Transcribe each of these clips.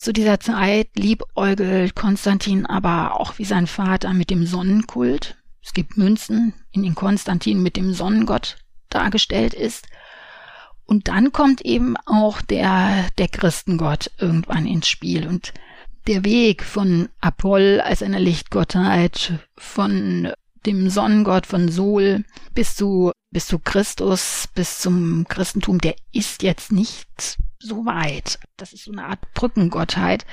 Zu dieser Zeit liebäugelt Konstantin aber auch wie sein Vater mit dem Sonnenkult. Es gibt Münzen, in denen Konstantin mit dem Sonnengott dargestellt ist. Und dann kommt eben auch der, der Christengott irgendwann ins Spiel. Und der Weg von Apoll als einer Lichtgottheit, von dem Sonnengott von Sol bis zu, bis zu Christus, bis zum Christentum, der ist jetzt nicht so weit. Das ist so eine Art Brückengottheit.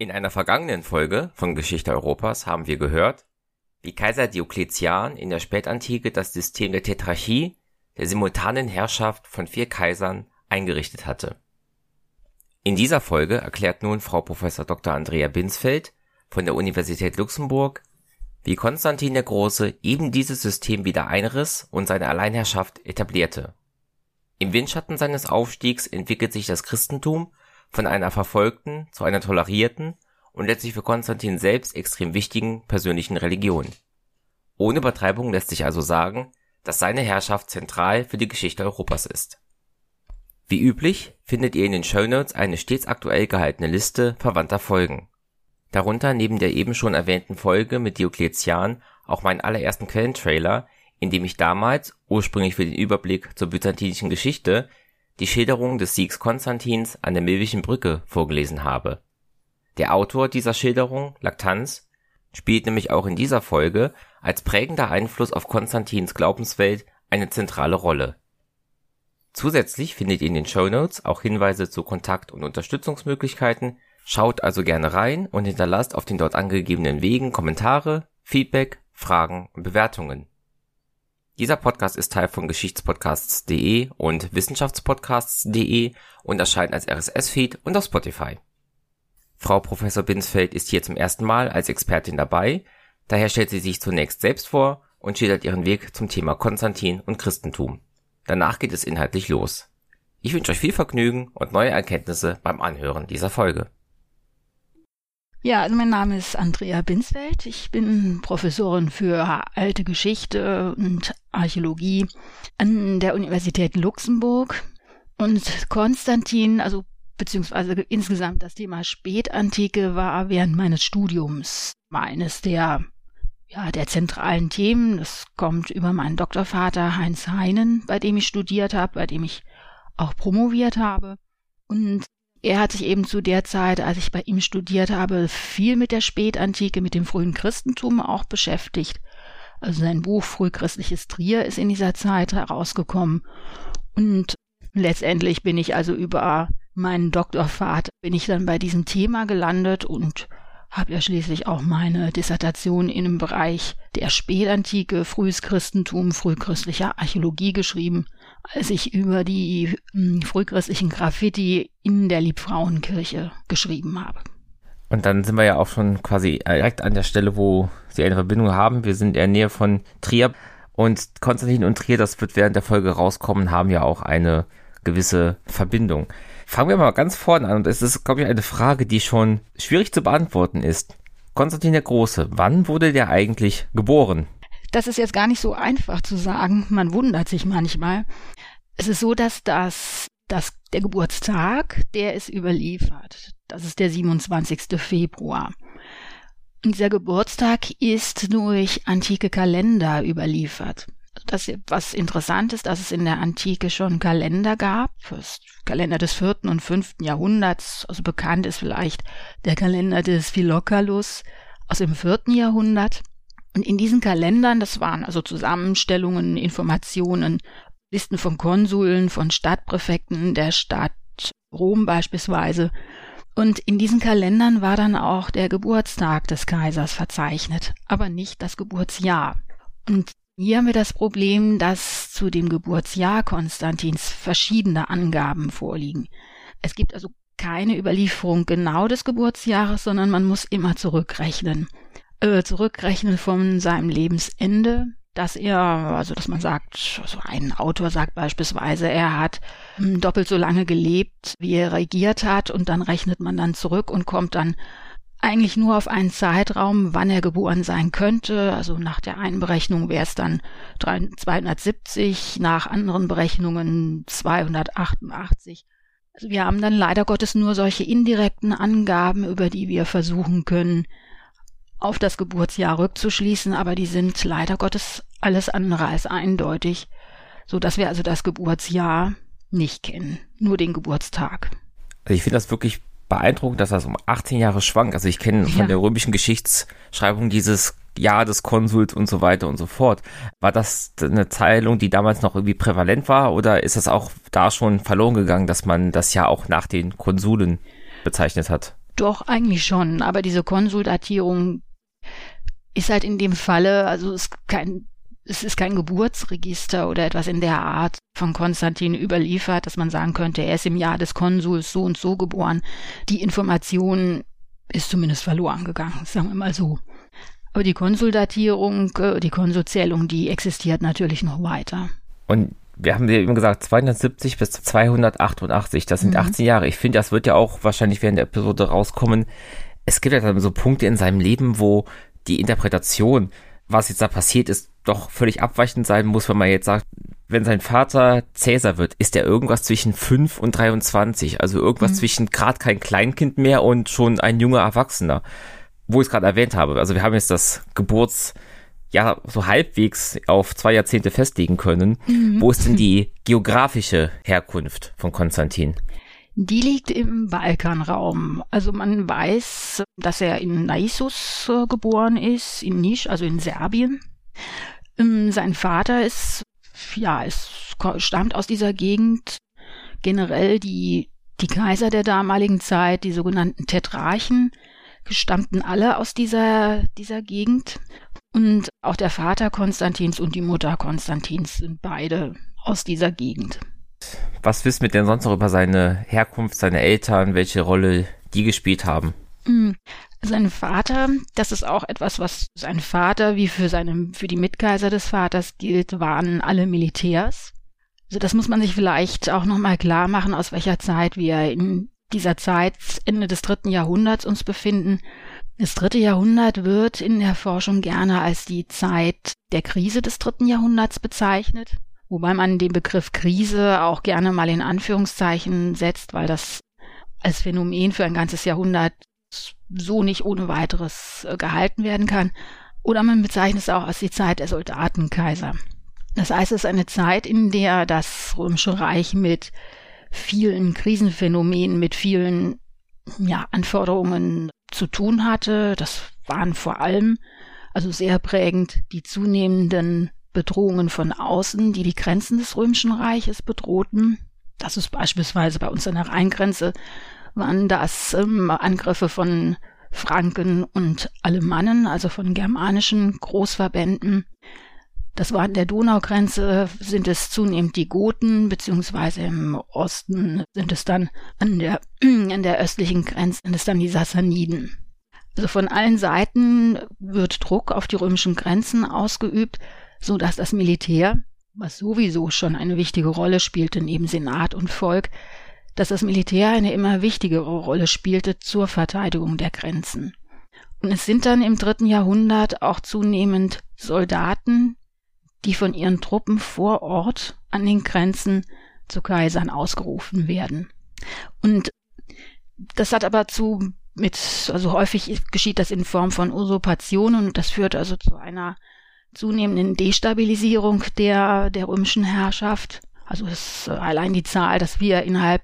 In einer vergangenen Folge von Geschichte Europas haben wir gehört, wie Kaiser Diokletian in der Spätantike das System der Tetrarchie, der simultanen Herrschaft von vier Kaisern, eingerichtet hatte. In dieser Folge erklärt nun Frau Prof. Dr. Andrea Binsfeld von der Universität Luxemburg, wie Konstantin der Große eben dieses System wieder einriss und seine Alleinherrschaft etablierte. Im Windschatten seines Aufstiegs entwickelt sich das Christentum von einer verfolgten zu einer tolerierten und letztlich für Konstantin selbst extrem wichtigen persönlichen Religion. Ohne Übertreibung lässt sich also sagen, dass seine Herrschaft zentral für die Geschichte Europas ist. Wie üblich findet ihr in den Shownotes eine stets aktuell gehaltene Liste verwandter Folgen. Darunter neben der eben schon erwähnten Folge mit Diokletian auch meinen allerersten Quellentrailer, in dem ich damals, ursprünglich für den Überblick zur byzantinischen Geschichte, die Schilderung des Siegs Konstantins an der Milwischen Brücke vorgelesen habe. Der Autor dieser Schilderung, Laktanz, spielt nämlich auch in dieser Folge als prägender Einfluss auf Konstantins Glaubenswelt eine zentrale Rolle. Zusätzlich findet ihr in den Shownotes auch Hinweise zu Kontakt- und Unterstützungsmöglichkeiten, schaut also gerne rein und hinterlasst auf den dort angegebenen Wegen Kommentare, Feedback, Fragen und Bewertungen. Dieser Podcast ist Teil von Geschichtspodcasts.de und Wissenschaftspodcasts.de und erscheint als RSS-Feed und auf Spotify. Frau Professor Binsfeld ist hier zum ersten Mal als Expertin dabei, daher stellt sie sich zunächst selbst vor und schildert ihren Weg zum Thema Konstantin und Christentum. Danach geht es inhaltlich los. Ich wünsche euch viel Vergnügen und neue Erkenntnisse beim Anhören dieser Folge. Ja, also mein Name ist Andrea Binsfeld. Ich bin Professorin für alte Geschichte und Archäologie an der Universität Luxemburg. Und Konstantin, also beziehungsweise insgesamt das Thema Spätantike war während meines Studiums eines der ja, der zentralen Themen. Das kommt über meinen Doktorvater Heinz Heinen, bei dem ich studiert habe, bei dem ich auch promoviert habe. Und er hat sich eben zu der Zeit, als ich bei ihm studiert habe, viel mit der Spätantike, mit dem frühen Christentum auch beschäftigt. Also sein Buch Frühchristliches Trier ist in dieser Zeit herausgekommen. Und letztendlich bin ich also über meinen Doktorvater, bin ich dann bei diesem Thema gelandet und habe ja schließlich auch meine Dissertation in dem Bereich der Spätantike, frühes Christentum, frühchristlicher Archäologie geschrieben als ich über die hm, frühchristlichen Graffiti in der Liebfrauenkirche geschrieben habe. Und dann sind wir ja auch schon quasi direkt an der Stelle, wo sie eine Verbindung haben. Wir sind in der Nähe von Trier und Konstantin und Trier, das wird während der Folge rauskommen, haben ja auch eine gewisse Verbindung. Fangen wir mal ganz vorne an und es ist, glaube ich, eine Frage, die schon schwierig zu beantworten ist. Konstantin der Große, wann wurde der eigentlich geboren? Das ist jetzt gar nicht so einfach zu sagen. Man wundert sich manchmal. Es ist so, dass das, dass der Geburtstag, der ist überliefert. Das ist der 27. Februar. Und dieser Geburtstag ist durch antike Kalender überliefert. Das, was interessant ist, dass es in der Antike schon Kalender gab, Kalender des vierten und fünften Jahrhunderts, also bekannt ist vielleicht der Kalender des Philokkalus aus dem vierten Jahrhundert. Und in diesen Kalendern, das waren also Zusammenstellungen, Informationen, Listen von Konsuln, von Stadtpräfekten der Stadt Rom beispielsweise. Und in diesen Kalendern war dann auch der Geburtstag des Kaisers verzeichnet, aber nicht das Geburtsjahr. Und Hier haben wir das Problem, dass zu dem Geburtsjahr Konstantins verschiedene Angaben vorliegen. Es gibt also keine Überlieferung genau des Geburtsjahres, sondern man muss immer zurückrechnen. Äh, zurückrechnen von seinem Lebensende, dass er, also dass man sagt, also ein Autor sagt beispielsweise, er hat hm, doppelt so lange gelebt, wie er regiert hat, und dann rechnet man dann zurück und kommt dann eigentlich nur auf einen Zeitraum, wann er geboren sein könnte. Also nach der einen Berechnung wäre es dann 270, nach anderen Berechnungen 288. Also wir haben dann leider Gottes nur solche indirekten Angaben, über die wir versuchen können, auf das Geburtsjahr rückzuschließen, aber die sind leider Gottes alles andere als eindeutig, so dass wir also das Geburtsjahr nicht kennen, nur den Geburtstag. Also ich finde das wirklich beeindruckend, dass das um 18 Jahre schwankt. Also ich kenne von ja. der römischen Geschichtsschreibung dieses Jahr des Konsuls und so weiter und so fort. War das eine Teilung, die damals noch irgendwie prävalent war oder ist das auch da schon verloren gegangen, dass man das ja auch nach den Konsulen bezeichnet hat? Doch, eigentlich schon. Aber diese Konsuldatierung ist halt in dem Falle, also ist kein es ist kein Geburtsregister oder etwas in der Art von Konstantin überliefert, dass man sagen könnte, er ist im Jahr des Konsuls so und so geboren. Die Information ist zumindest verloren gegangen, sagen wir mal so. Aber die Konsuldatierung, äh, die Konsulzählung, die existiert natürlich noch weiter. Und wir haben ja eben gesagt, 270 bis 288, das sind mhm. 18 Jahre. Ich finde, das wird ja auch wahrscheinlich während der Episode rauskommen. Es gibt ja dann so Punkte in seinem Leben, wo die Interpretation, was jetzt da passiert ist, doch völlig abweichend sein muss, wenn man jetzt sagt, wenn sein Vater Cäsar wird, ist er irgendwas zwischen 5 und 23. Also irgendwas mhm. zwischen gerade kein Kleinkind mehr und schon ein junger Erwachsener. Wo ich es gerade erwähnt habe. Also wir haben jetzt das Geburts ja so halbwegs auf zwei Jahrzehnte festlegen können. Mhm. Wo ist denn die geografische Herkunft von Konstantin? Die liegt im Balkanraum. Also man weiß, dass er in Naissus äh, geboren ist, in Nisch, also in Serbien. Ähm, sein Vater ist, ja, es stammt aus dieser Gegend. Generell die, die Kaiser der damaligen Zeit, die sogenannten Tetrarchen, stammten alle aus dieser, dieser Gegend. Und auch der Vater Konstantins und die Mutter Konstantins sind beide aus dieser Gegend. Was wissen wir denn sonst noch über seine Herkunft, seine Eltern, welche Rolle die gespielt haben? Hm. Sein Vater, das ist auch etwas, was sein Vater wie für seine, für die Mitkaiser des Vaters gilt, waren alle Militärs. Also das muss man sich vielleicht auch nochmal klar machen, aus welcher Zeit wir in dieser Zeit, Ende des dritten Jahrhunderts uns befinden. Das dritte Jahrhundert wird in der Forschung gerne als die Zeit der Krise des dritten Jahrhunderts bezeichnet, wobei man den Begriff Krise auch gerne mal in Anführungszeichen setzt, weil das als Phänomen für ein ganzes Jahrhundert so nicht ohne weiteres äh, gehalten werden kann. Oder man bezeichnet es auch als die Zeit der Soldatenkaiser. Das heißt, es ist eine Zeit, in der das Römische Reich mit vielen Krisenphänomenen, mit vielen ja, Anforderungen zu tun hatte. Das waren vor allem, also sehr prägend, die zunehmenden Bedrohungen von außen, die die Grenzen des Römischen Reiches bedrohten. Das ist beispielsweise bei uns an der Rheingrenze waren das ähm, Angriffe von Franken und Alemannen, also von germanischen Großverbänden. Das war an der Donaugrenze, sind es zunehmend die Goten, beziehungsweise im Osten sind es dann an der, an der östlichen Grenze sind es dann die Sassaniden. Also von allen Seiten wird Druck auf die römischen Grenzen ausgeübt, so dass das Militär, was sowieso schon eine wichtige Rolle spielte neben Senat und Volk, dass das Militär eine immer wichtigere Rolle spielte zur Verteidigung der Grenzen. Und es sind dann im dritten Jahrhundert auch zunehmend Soldaten, die von ihren Truppen vor Ort an den Grenzen zu Kaisern ausgerufen werden. Und das hat aber zu mit, also häufig geschieht das in Form von Usurpationen und das führt also zu einer zunehmenden Destabilisierung der, der römischen Herrschaft. Also es, allein die Zahl, dass wir innerhalb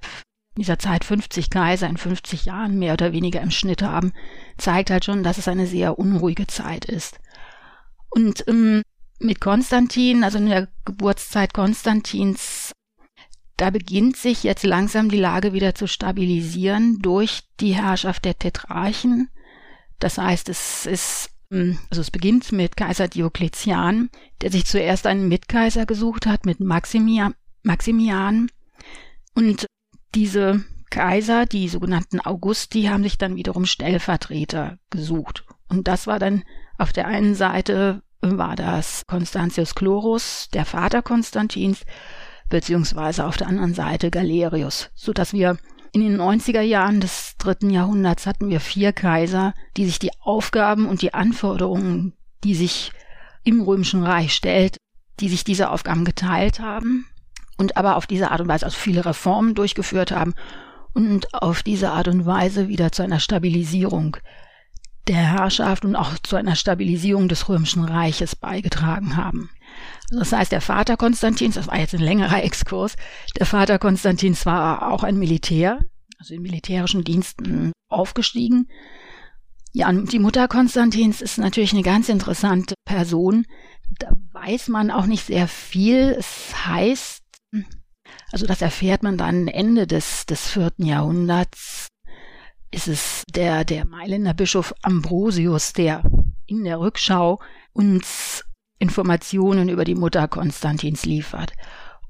in dieser Zeit 50 Kaiser in 50 Jahren mehr oder weniger im Schnitt haben, zeigt halt schon, dass es eine sehr unruhige Zeit ist. Und ähm, mit Konstantin, also in der Geburtszeit Konstantins, da beginnt sich jetzt langsam die Lage wieder zu stabilisieren durch die Herrschaft der Tetrarchen. Das heißt, es ist also es beginnt mit Kaiser Diokletian, der sich zuerst einen Mitkaiser gesucht hat mit Maximia, Maximian. Und diese Kaiser, die sogenannten Augusti, haben sich dann wiederum Stellvertreter gesucht. Und das war dann auf der einen Seite war das Constantius Chlorus, der Vater Konstantins, beziehungsweise auf der anderen Seite Galerius, so dass wir in den 90er Jahren des dritten Jahrhunderts hatten wir vier Kaiser, die sich die Aufgaben und die Anforderungen, die sich im Römischen Reich stellt, die sich diese Aufgaben geteilt haben und aber auf diese Art und Weise also viele Reformen durchgeführt haben und auf diese Art und Weise wieder zu einer Stabilisierung der Herrschaft und auch zu einer Stabilisierung des Römischen Reiches beigetragen haben. Das heißt, der Vater Konstantins, das war jetzt ein längerer Exkurs, der Vater Konstantins war auch ein Militär, also in militärischen Diensten aufgestiegen. Ja, und die Mutter Konstantins ist natürlich eine ganz interessante Person. Da weiß man auch nicht sehr viel. Es heißt, also das erfährt man dann Ende des, des vierten Jahrhunderts, ist es der, der Mailänder Bischof Ambrosius, der in der Rückschau uns Informationen über die Mutter Konstantins liefert.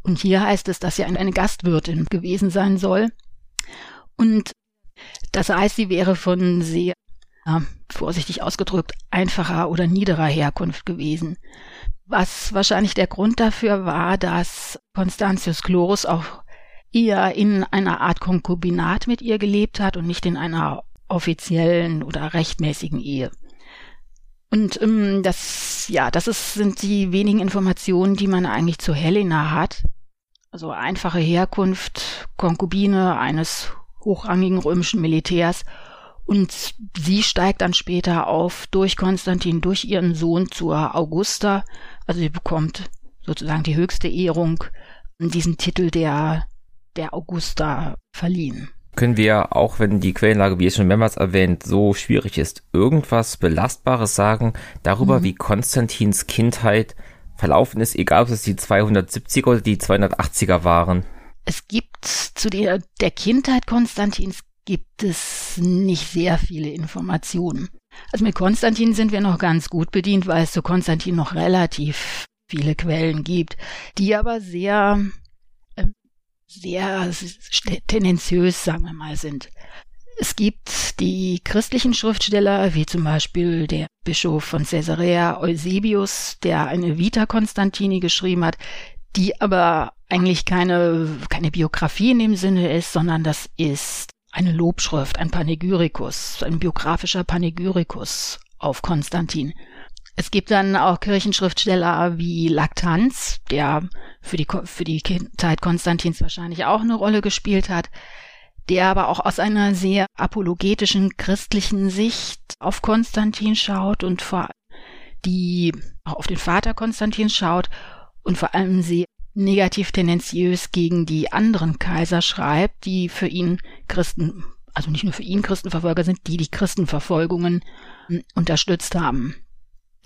Und hier heißt es, dass sie eine Gastwirtin gewesen sein soll. Und das heißt, sie wäre von sehr, ja, vorsichtig ausgedrückt, einfacher oder niederer Herkunft gewesen. Was wahrscheinlich der Grund dafür war, dass Constantius Chlorus auch eher in einer Art Konkubinat mit ihr gelebt hat und nicht in einer offiziellen oder rechtmäßigen Ehe. Und ähm, das, ja, das ist, sind die wenigen Informationen, die man eigentlich zu Helena hat. Also einfache Herkunft, Konkubine eines hochrangigen römischen Militärs. Und sie steigt dann später auf durch Konstantin, durch ihren Sohn zur Augusta. Also sie bekommt sozusagen die höchste Ehrung, diesen Titel der, der Augusta verliehen können wir, auch wenn die Quellenlage, wie es schon mehrmals erwähnt, so schwierig ist, irgendwas Belastbares sagen darüber, mhm. wie Konstantins Kindheit verlaufen ist, egal ob es die 270er oder die 280er waren? Es gibt zu der, der Kindheit Konstantins gibt es nicht sehr viele Informationen. Also mit Konstantin sind wir noch ganz gut bedient, weil es zu Konstantin noch relativ viele Quellen gibt, die aber sehr sehr tendenziös, sagen wir mal, sind. Es gibt die christlichen Schriftsteller, wie zum Beispiel der Bischof von Caesarea Eusebius, der eine Vita Constantini geschrieben hat, die aber eigentlich keine, keine Biografie in dem Sinne ist, sondern das ist eine Lobschrift, ein Panegyrikus, ein biografischer Panegyrikus auf Konstantin. Es gibt dann auch Kirchenschriftsteller wie Laktanz, der für die, für die Kindheit Konstantins wahrscheinlich auch eine Rolle gespielt hat, der aber auch aus einer sehr apologetischen christlichen Sicht auf Konstantin schaut und vor die auch auf den Vater Konstantins schaut und vor allem sehr negativ tendenziös gegen die anderen Kaiser schreibt, die für ihn Christen, also nicht nur für ihn Christenverfolger sind, die die Christenverfolgungen hm, unterstützt haben.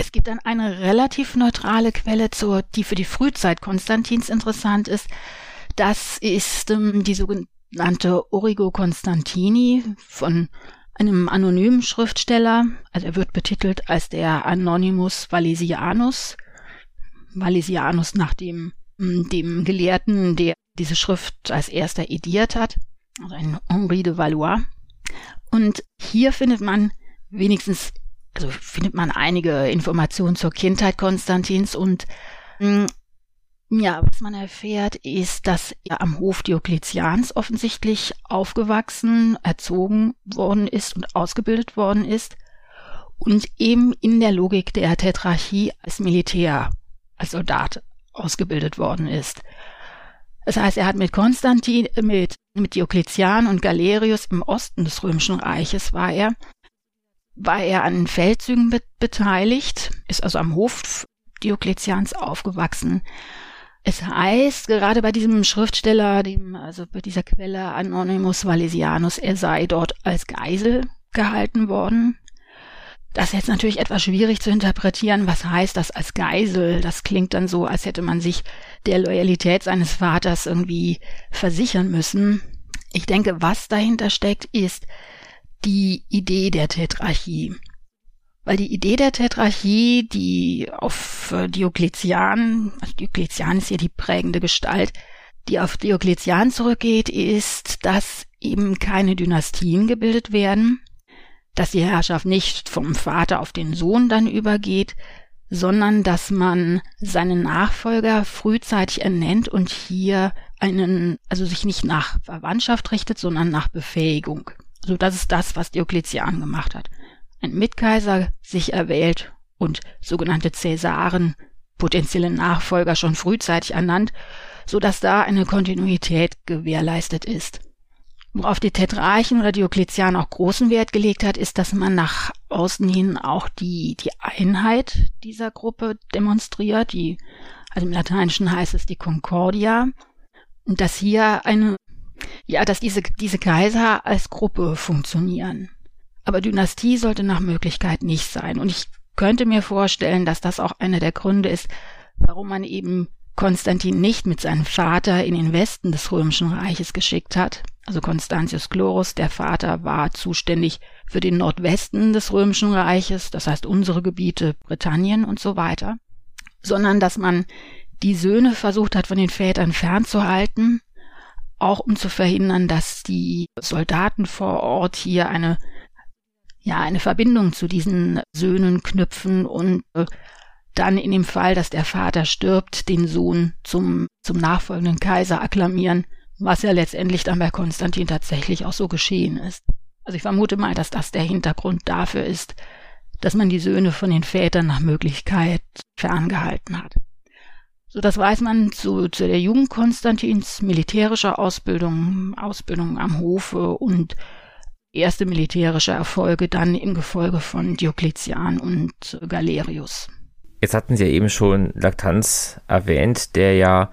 Es gibt dann eine relativ neutrale Quelle, zur, die für die Frühzeit Konstantins interessant ist. Das ist ähm, die sogenannte Origo Constantini von einem anonymen Schriftsteller. Also er wird betitelt als der Anonymous Valesianus. Valesianus nach dem, ähm, dem Gelehrten, der diese Schrift als erster ediert hat. Also ein Henri de Valois. Und hier findet man wenigstens also findet man einige Informationen zur Kindheit Konstantins und mh, hm, ja, was man erfährt, ist, dass er am Hof Diokletians offensichtlich aufgewachsen, erzogen worden ist und ausgebildet worden ist und eben in der Logik der Tetrarchie als Militär, als Soldat ausgebildet worden ist. Das heißt, er hat mit Konstantin, mit, mit Diokletian und Galerius im Osten des Römischen Reiches war er war er an Feldzügen be beteiligt, ist also am Hof Diokletians aufgewachsen. Es heißt, gerade bei diesem Schriftsteller, dem, also bei dieser Quelle Anonymous Valesianus, er sei dort als Geisel gehalten worden. Das ist jetzt natürlich etwas schwierig zu interpretieren. Was heißt das als Geisel? Das klingt dann so, als hätte man sich der Loyalität seines Vaters irgendwie versichern müssen. Ich denke, was dahinter steckt, ist, die Idee der Tetrarchie. Weil die Idee der Tetrarchie, die auf äh, Diokletian, also Diokletian ist hier die prägende Gestalt, die auf Diokletian zurückgeht, ist, dass eben keine Dynastien gebildet werden, dass die Herrschaft nicht vom Vater auf den Sohn dann übergeht, sondern dass man seinen Nachfolger frühzeitig ernennt und hier einen, also sich nicht nach Verwandtschaft richtet, sondern nach Befähigung. So, das ist das, was Diokletian gemacht hat. Ein Mitkaiser sich erwählt und sogenannte Cäsaren, potenzielle Nachfolger schon frühzeitig ernannt, so dass da eine Kontinuität gewährleistet ist. Worauf die Tetrarchen oder Diokletian auch großen Wert gelegt hat, ist, dass man nach außen hin auch die, die Einheit dieser Gruppe demonstriert, die, also im Lateinischen heißt es die Concordia, und dass hier eine, ja, dass diese, diese Kaiser als Gruppe funktionieren. Aber Dynastie sollte nach Möglichkeit nicht sein. Und ich könnte mir vorstellen, dass das auch einer der Gründe ist, warum man eben Konstantin nicht mit seinem Vater in den Westen des Römischen Reiches geschickt hat. Also Constantius Chlorus, der Vater, war zuständig für den Nordwesten des Römischen Reiches, das heißt unsere Gebiete, Britannien und so weiter, sondern dass man die Söhne versucht hat, von den Vätern fernzuhalten, auch um zu verhindern, dass die Soldaten vor Ort hier eine ja eine Verbindung zu diesen Söhnen knüpfen und äh, dann in dem Fall, dass der Vater stirbt, den Sohn zum, zum nachfolgenden Kaiser akklamieren, was ja letztendlich dann bei Konstantin tatsächlich auch so geschehen ist. Also ich vermute mal, dass das der Hintergrund dafür ist, dass man die Söhne von den Vätern nach Möglichkeit ferngehalten hat. So, das weiß man zu, zu der Jugend Konstantins, militärischer Ausbildung, Ausbildung am Hofe und erste militärische Erfolge dann im Gefolge von Diokletian und Galerius. Jetzt hatten Sie ja eben schon Laktanz erwähnt, der ja,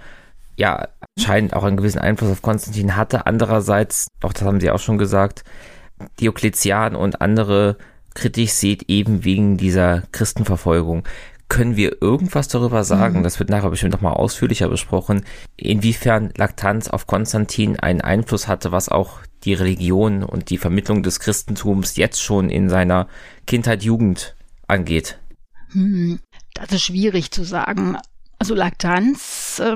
ja, anscheinend auch einen gewissen Einfluss auf Konstantin hatte. Andererseits, auch das haben Sie auch schon gesagt, Diokletian und andere kritisch sieht eben wegen dieser Christenverfolgung. Können wir irgendwas darüber sagen? Mhm. Das wird nachher bestimmt nochmal ausführlicher besprochen, inwiefern Laktanz auf Konstantin einen Einfluss hatte, was auch die Religion und die Vermittlung des Christentums jetzt schon in seiner Kindheit, Jugend angeht. Hm. Das ist schwierig zu sagen. Also Laktanz, äh,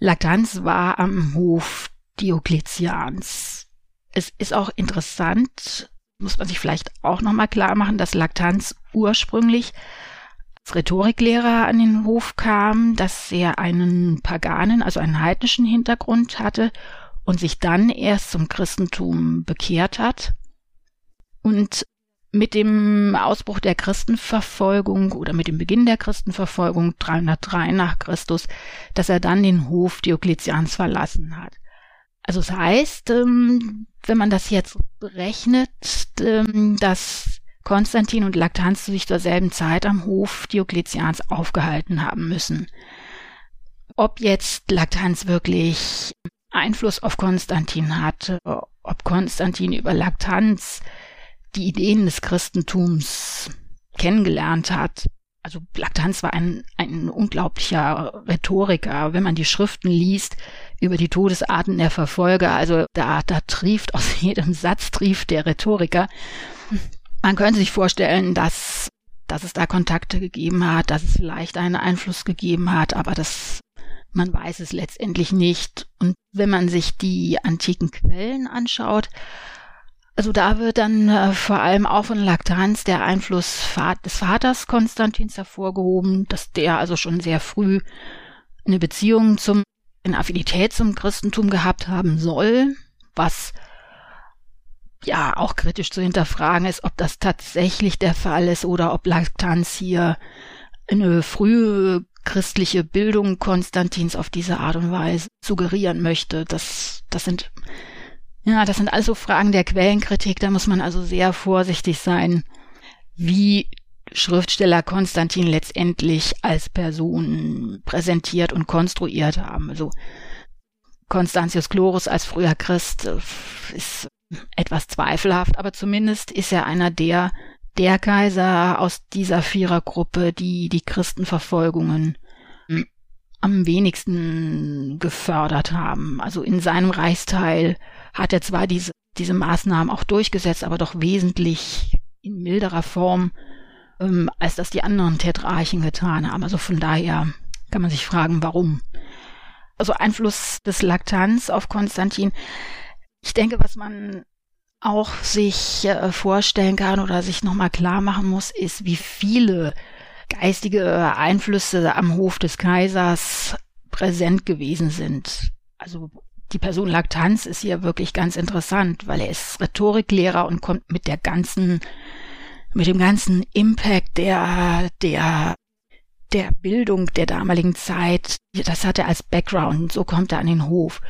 Laktanz war am Hof Diokletians. Es ist auch interessant, muss man sich vielleicht auch nochmal klar machen, dass Laktanz ursprünglich Rhetoriklehrer an den Hof kam, dass er einen paganen, also einen heidnischen Hintergrund hatte und sich dann erst zum Christentum bekehrt hat. Und mit dem Ausbruch der Christenverfolgung oder mit dem Beginn der Christenverfolgung 303 nach Christus, dass er dann den Hof Diokletians verlassen hat. Also es das heißt, ähm, wenn man das jetzt berechnet, ähm, dass Konstantin und Laktanz sich zur selben Zeit am Hof Diokletians aufgehalten haben müssen. Ob jetzt Laktanz wirklich Einfluss auf Konstantin hatte, ob Konstantin über Laktanz die Ideen des Christentums kennengelernt hat. Also Laktanz war ein, ein unglaublicher Rhetoriker. Wenn man die Schriften liest über die Todesarten der Verfolger, also da, da trieft aus jedem Satz trieft der Rhetoriker. Man könnte sich vorstellen, dass, dass es da Kontakte gegeben hat, dass es vielleicht einen Einfluss gegeben hat, aber das, man weiß es letztendlich nicht. Und wenn man sich die antiken Quellen anschaut, also da wird dann äh, vor allem auch von Laktanz der Einfluss des Vaters Konstantins hervorgehoben, dass der also schon sehr früh eine Beziehung zum, eine Affinität zum Christentum gehabt haben soll, was ja auch kritisch zu hinterfragen ist, ob das tatsächlich der Fall ist oder ob Laktanz hier eine frühe christliche Bildung Konstantins auf diese Art und Weise suggerieren möchte. Das, das sind ja, das sind also Fragen der Quellenkritik. Da muss man also sehr vorsichtig sein, wie Schriftsteller Konstantin letztendlich als Person präsentiert und konstruiert haben. Also Constantius Chlorus als früher Christ äh, ist etwas zweifelhaft, aber zumindest ist er einer der, der Kaiser aus dieser Vierergruppe, die die Christenverfolgungen hm, am wenigsten gefördert haben. Also in seinem Reichsteil hat er zwar diese, diese Maßnahmen auch durchgesetzt, aber doch wesentlich in milderer Form ähm, als das die anderen Tetrarchen getan haben. Also von daher kann man sich fragen, warum. Also Einfluss des Laktans auf Konstantin. Ich denke, was man auch sich äh, vorstellen kann oder sich nochmal klar machen muss, ist, wie viele geistige Einflüsse am Hof des Kaisers präsent gewesen sind. Also die Person Laktanz ist hier wirklich ganz interessant, weil er ist Rhetoriklehrer und kommt mit der ganzen, mit dem ganzen Impact der, der, der Bildung der damaligen Zeit, das hat er als Background, so kommt er an den Hof.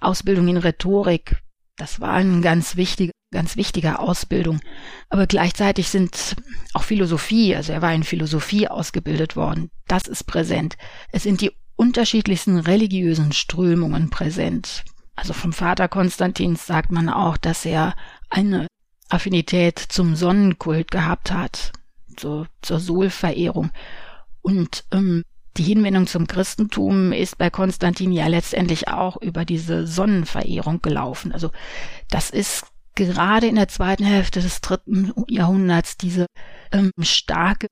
Ausbildung in Rhetorik, das war eine ganz wichtige, ganz wichtige Ausbildung. Aber gleichzeitig sind auch Philosophie, also er war in Philosophie ausgebildet worden. Das ist präsent. Es sind die unterschiedlichsten religiösen Strömungen präsent. Also vom Vater Konstantins sagt man auch, dass er eine Affinität zum Sonnenkult gehabt hat, so, zur Solverehrung. Und ähm, die Hinwendung zum Christentum ist bei Konstantin ja letztendlich auch über diese Sonnenverehrung gelaufen. Also das ist gerade in der zweiten Hälfte des dritten Jahrhunderts diese ähm, starke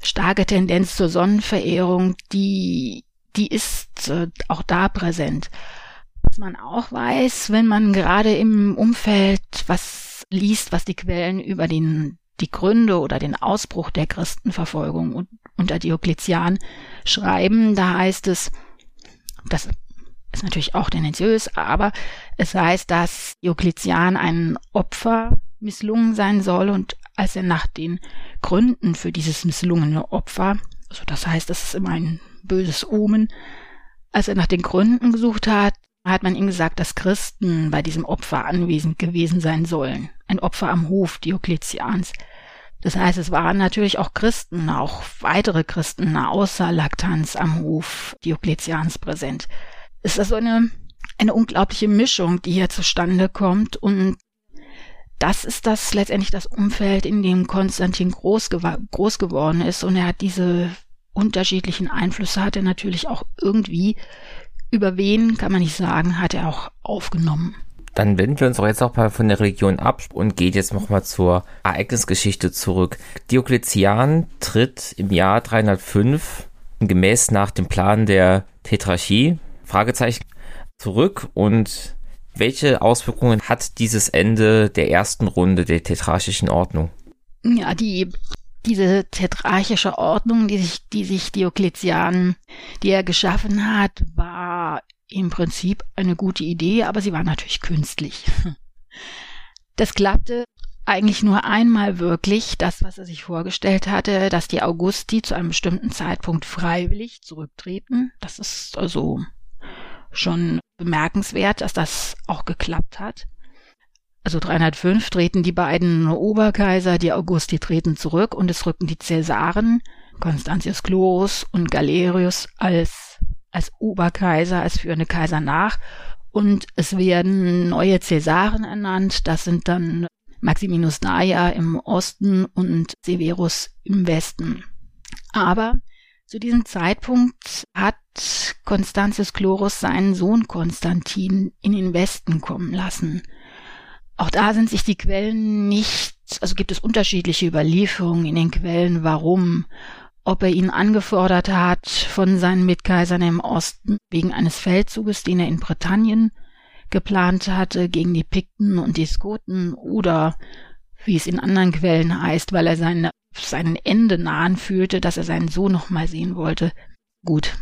starke Tendenz zur Sonnenverehrung, die die ist äh, auch da präsent. Was man auch weiß, wenn man gerade im Umfeld was liest, was die Quellen über den, die Gründe oder den Ausbruch der Christenverfolgung unter Diokletian schreiben, da heißt es, das ist natürlich auch tendenziös, aber es heißt, dass Diokletian ein Opfer misslungen sein soll und als er nach den Gründen für dieses misslungene Opfer, also das heißt, das ist immer ein böses Omen. Als er nach den Gründen gesucht hat, hat man ihm gesagt, dass Christen bei diesem Opfer anwesend gewesen sein sollen. Ein Opfer am Hof Diokletians. Das heißt, es waren natürlich auch Christen, auch weitere Christen außer Laktanz am Hof Diokletians präsent. Es ist also eine, eine unglaubliche Mischung, die hier zustande kommt und das ist das letztendlich das Umfeld, in dem Konstantin groß, groß geworden ist und er hat diese unterschiedlichen Einflüsse hat er natürlich auch irgendwie, über wen kann man nicht sagen, hat er auch aufgenommen. Dann wenden wir uns auch jetzt auch mal von der Religion ab und geht jetzt nochmal zur Ereignisgeschichte zurück. Diokletian tritt im Jahr 305 gemäß nach dem Plan der Tetrarchie, Fragezeichen, zurück und welche Auswirkungen hat dieses Ende der ersten Runde der tetrarchischen Ordnung? Ja, die diese tetrarchische Ordnung, die sich, die sich Diokletian, die er geschaffen hat, war im Prinzip eine gute Idee, aber sie war natürlich künstlich. Das klappte eigentlich nur einmal wirklich, das, was er sich vorgestellt hatte, dass die Augusti zu einem bestimmten Zeitpunkt freiwillig zurücktreten. Das ist also schon bemerkenswert, dass das auch geklappt hat also 305 treten die beiden Oberkaiser, die Augusti treten zurück und es rücken die Cäsaren, Constantius Chlorus und Galerius als, als Oberkaiser, als führende Kaiser nach und es werden neue Cäsaren ernannt, das sind dann Maximinus Naja im Osten und Severus im Westen. Aber zu diesem Zeitpunkt hat Constantius Chlorus seinen Sohn Konstantin in den Westen kommen lassen. Auch da sind sich die Quellen nicht, also gibt es unterschiedliche Überlieferungen in den Quellen, warum, ob er ihn angefordert hat von seinen Mitkaisern im Osten wegen eines Feldzuges, den er in Britannien geplant hatte gegen die Pikten und die Skoten oder wie es in anderen Quellen heißt, weil er seine, seinen Ende nahen fühlte, dass er seinen Sohn noch mal sehen wollte. Gut,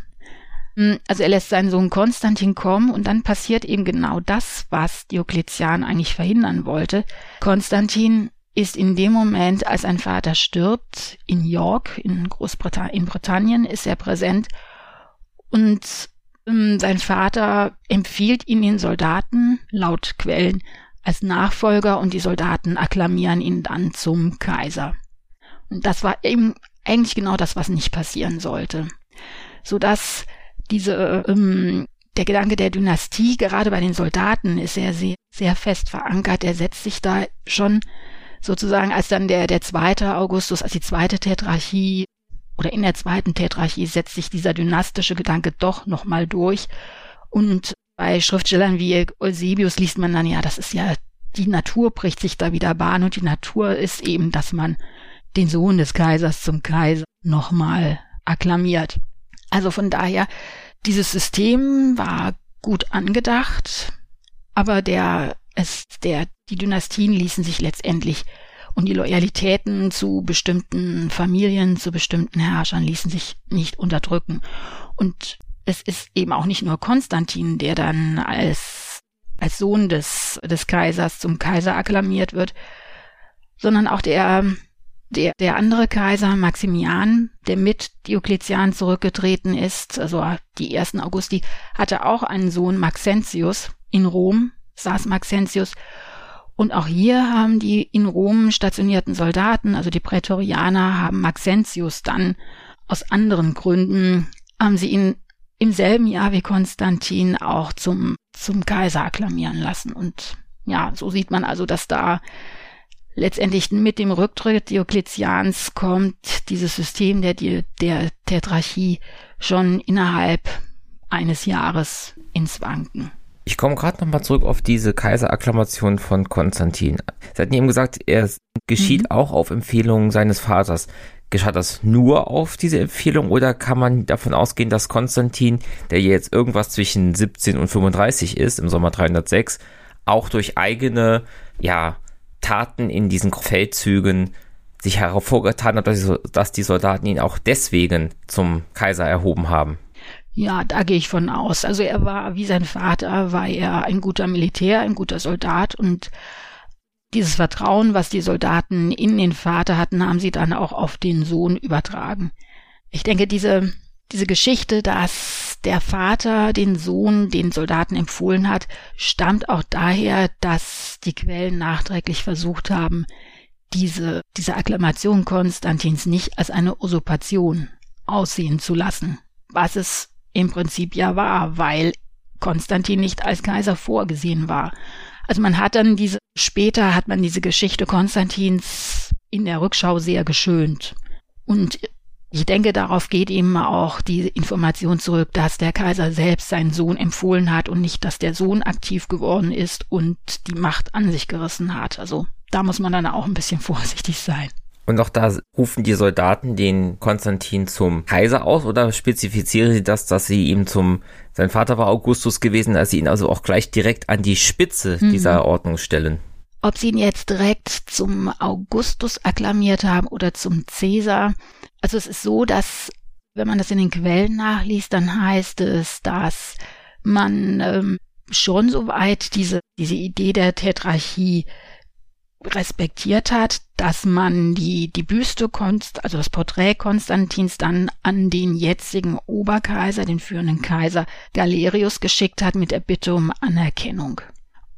hm, also er lässt seinen Sohn Konstantin kommen und dann passiert eben genau das, was Diokletian eigentlich verhindern wollte. Konstantin ist in dem Moment, als ein Vater stirbt, in York, in Großbritannien, in Britannien ist er präsent und ähm, sein Vater empfiehlt ihn den Soldaten, laut Quellen, als Nachfolger und die Soldaten akklamieren ihn dann zum Kaiser. Und das war eben eigentlich genau das, was nicht passieren sollte. Sodass diese, ähm, der Gedanke der Dynastie, gerade bei den Soldaten, ist sehr, sehr, sehr fest verankert. Er setzt sich da schon sozusagen, als dann der, der zweite Augustus, als die zweite Tetrarchie oder in der zweiten Tetrarchie setzt sich dieser dynastische Gedanke doch nochmal durch. Und bei Schriftstellern wie Eusebius liest man dann, ja, das ist ja, die Natur bricht sich da wieder Bahn und die Natur ist eben, dass man den Sohn des Kaisers zum Kaiser nochmal akklamiert. Also von daher, dieses System war gut angedacht, aber der, es, der, die Dynastien ließen sich letztendlich und die Loyalitäten zu bestimmten Familien, zu bestimmten Herrschern ließen sich nicht unterdrücken. Und es ist eben auch nicht nur Konstantin, der dann als, als Sohn des, des Kaisers zum Kaiser akklamiert wird, sondern auch der, der, der andere Kaiser Maximian, der mit Diokletian zurückgetreten ist, also die ersten Augusti, hatte auch einen Sohn Maxentius in Rom, saß Maxentius. Und auch hier haben die in Rom stationierten Soldaten, also die Prätorianer, haben Maxentius dann aus anderen Gründen, haben sie ihn im selben Jahr wie Konstantin auch zum, zum Kaiser akklamieren lassen. Und ja, so sieht man also, dass da letztendlich mit dem Rücktritt Diokletians kommt dieses System der, der Tetrarchie schon innerhalb eines Jahres ins Wanken. Ich komme gerade nochmal zurück auf diese Kaiserakklamation von Konstantin. Sie hatten eben gesagt, er geschieht mhm. auch auf Empfehlung seines Vaters. Geschah das nur auf diese Empfehlung oder kann man davon ausgehen, dass Konstantin, der jetzt irgendwas zwischen 17 und 35 ist, im Sommer 306, auch durch eigene, ja, Taten in diesen Feldzügen sich hervorgetan hat, dass die Soldaten ihn auch deswegen zum Kaiser erhoben haben. Ja, da gehe ich von aus. Also er war, wie sein Vater, war er ein guter Militär, ein guter Soldat und dieses Vertrauen, was die Soldaten in den Vater hatten, haben sie dann auch auf den Sohn übertragen. Ich denke, diese, diese Geschichte, dass der Vater den Sohn den Soldaten empfohlen hat, stammt auch daher, dass die Quellen nachträglich versucht haben, diese, diese Akklamation Konstantins nicht als eine Usurpation aussehen zu lassen, was es im Prinzip ja war, weil Konstantin nicht als Kaiser vorgesehen war. Also man hat dann diese, später hat man diese Geschichte Konstantins in der Rückschau sehr geschönt. Und ich denke, darauf geht eben auch die Information zurück, dass der Kaiser selbst seinen Sohn empfohlen hat und nicht, dass der Sohn aktiv geworden ist und die Macht an sich gerissen hat. Also da muss man dann auch ein bisschen vorsichtig sein. Und auch da rufen die Soldaten den Konstantin zum Kaiser aus oder spezifizieren sie das, dass sie ihm zum, sein Vater war Augustus gewesen, dass sie ihn also auch gleich direkt an die Spitze mhm. dieser Ordnung stellen? Ob sie ihn jetzt direkt zum Augustus akklamiert haben oder zum Cäsar. Also es ist so, dass, wenn man das in den Quellen nachliest, dann heißt es, dass man ähm, schon soweit diese, diese Idee der Tetrarchie respektiert hat, dass man die, die Büste, Konst, also das Porträt Konstantins dann an den jetzigen Oberkaiser, den führenden Kaiser Galerius geschickt hat mit der Bitte um Anerkennung.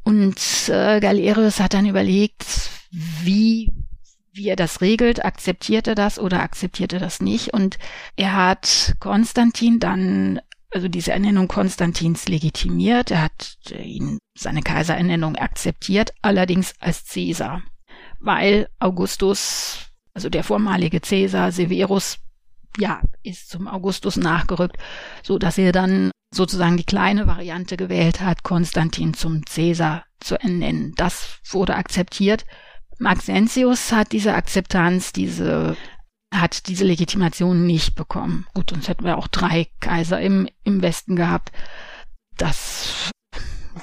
Und äh, Galerius hat dann überlegt, wie, wie er das regelt, akzeptiert er das oder akzeptiert er das nicht. Und er hat Konstantin dann also diese Ernennung Konstantins legitimiert. Er hat ihn seine Kaiserernennung akzeptiert, allerdings als Caesar, weil Augustus, also der vormalige Caesar Severus, ja, ist zum Augustus nachgerückt, so dass er dann sozusagen die kleine Variante gewählt hat, Konstantin zum Caesar zu ernennen. Das wurde akzeptiert. Maxentius hat diese Akzeptanz, diese hat diese Legitimation nicht bekommen. Gut, sonst hätten wir auch drei Kaiser im, im Westen gehabt. Das,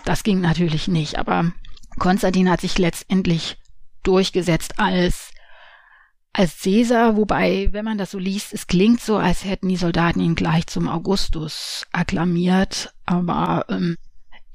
das ging natürlich nicht. Aber Konstantin hat sich letztendlich durchgesetzt als als Caesar, wobei, wenn man das so liest, es klingt so, als hätten die Soldaten ihn gleich zum Augustus akklamiert, aber ähm,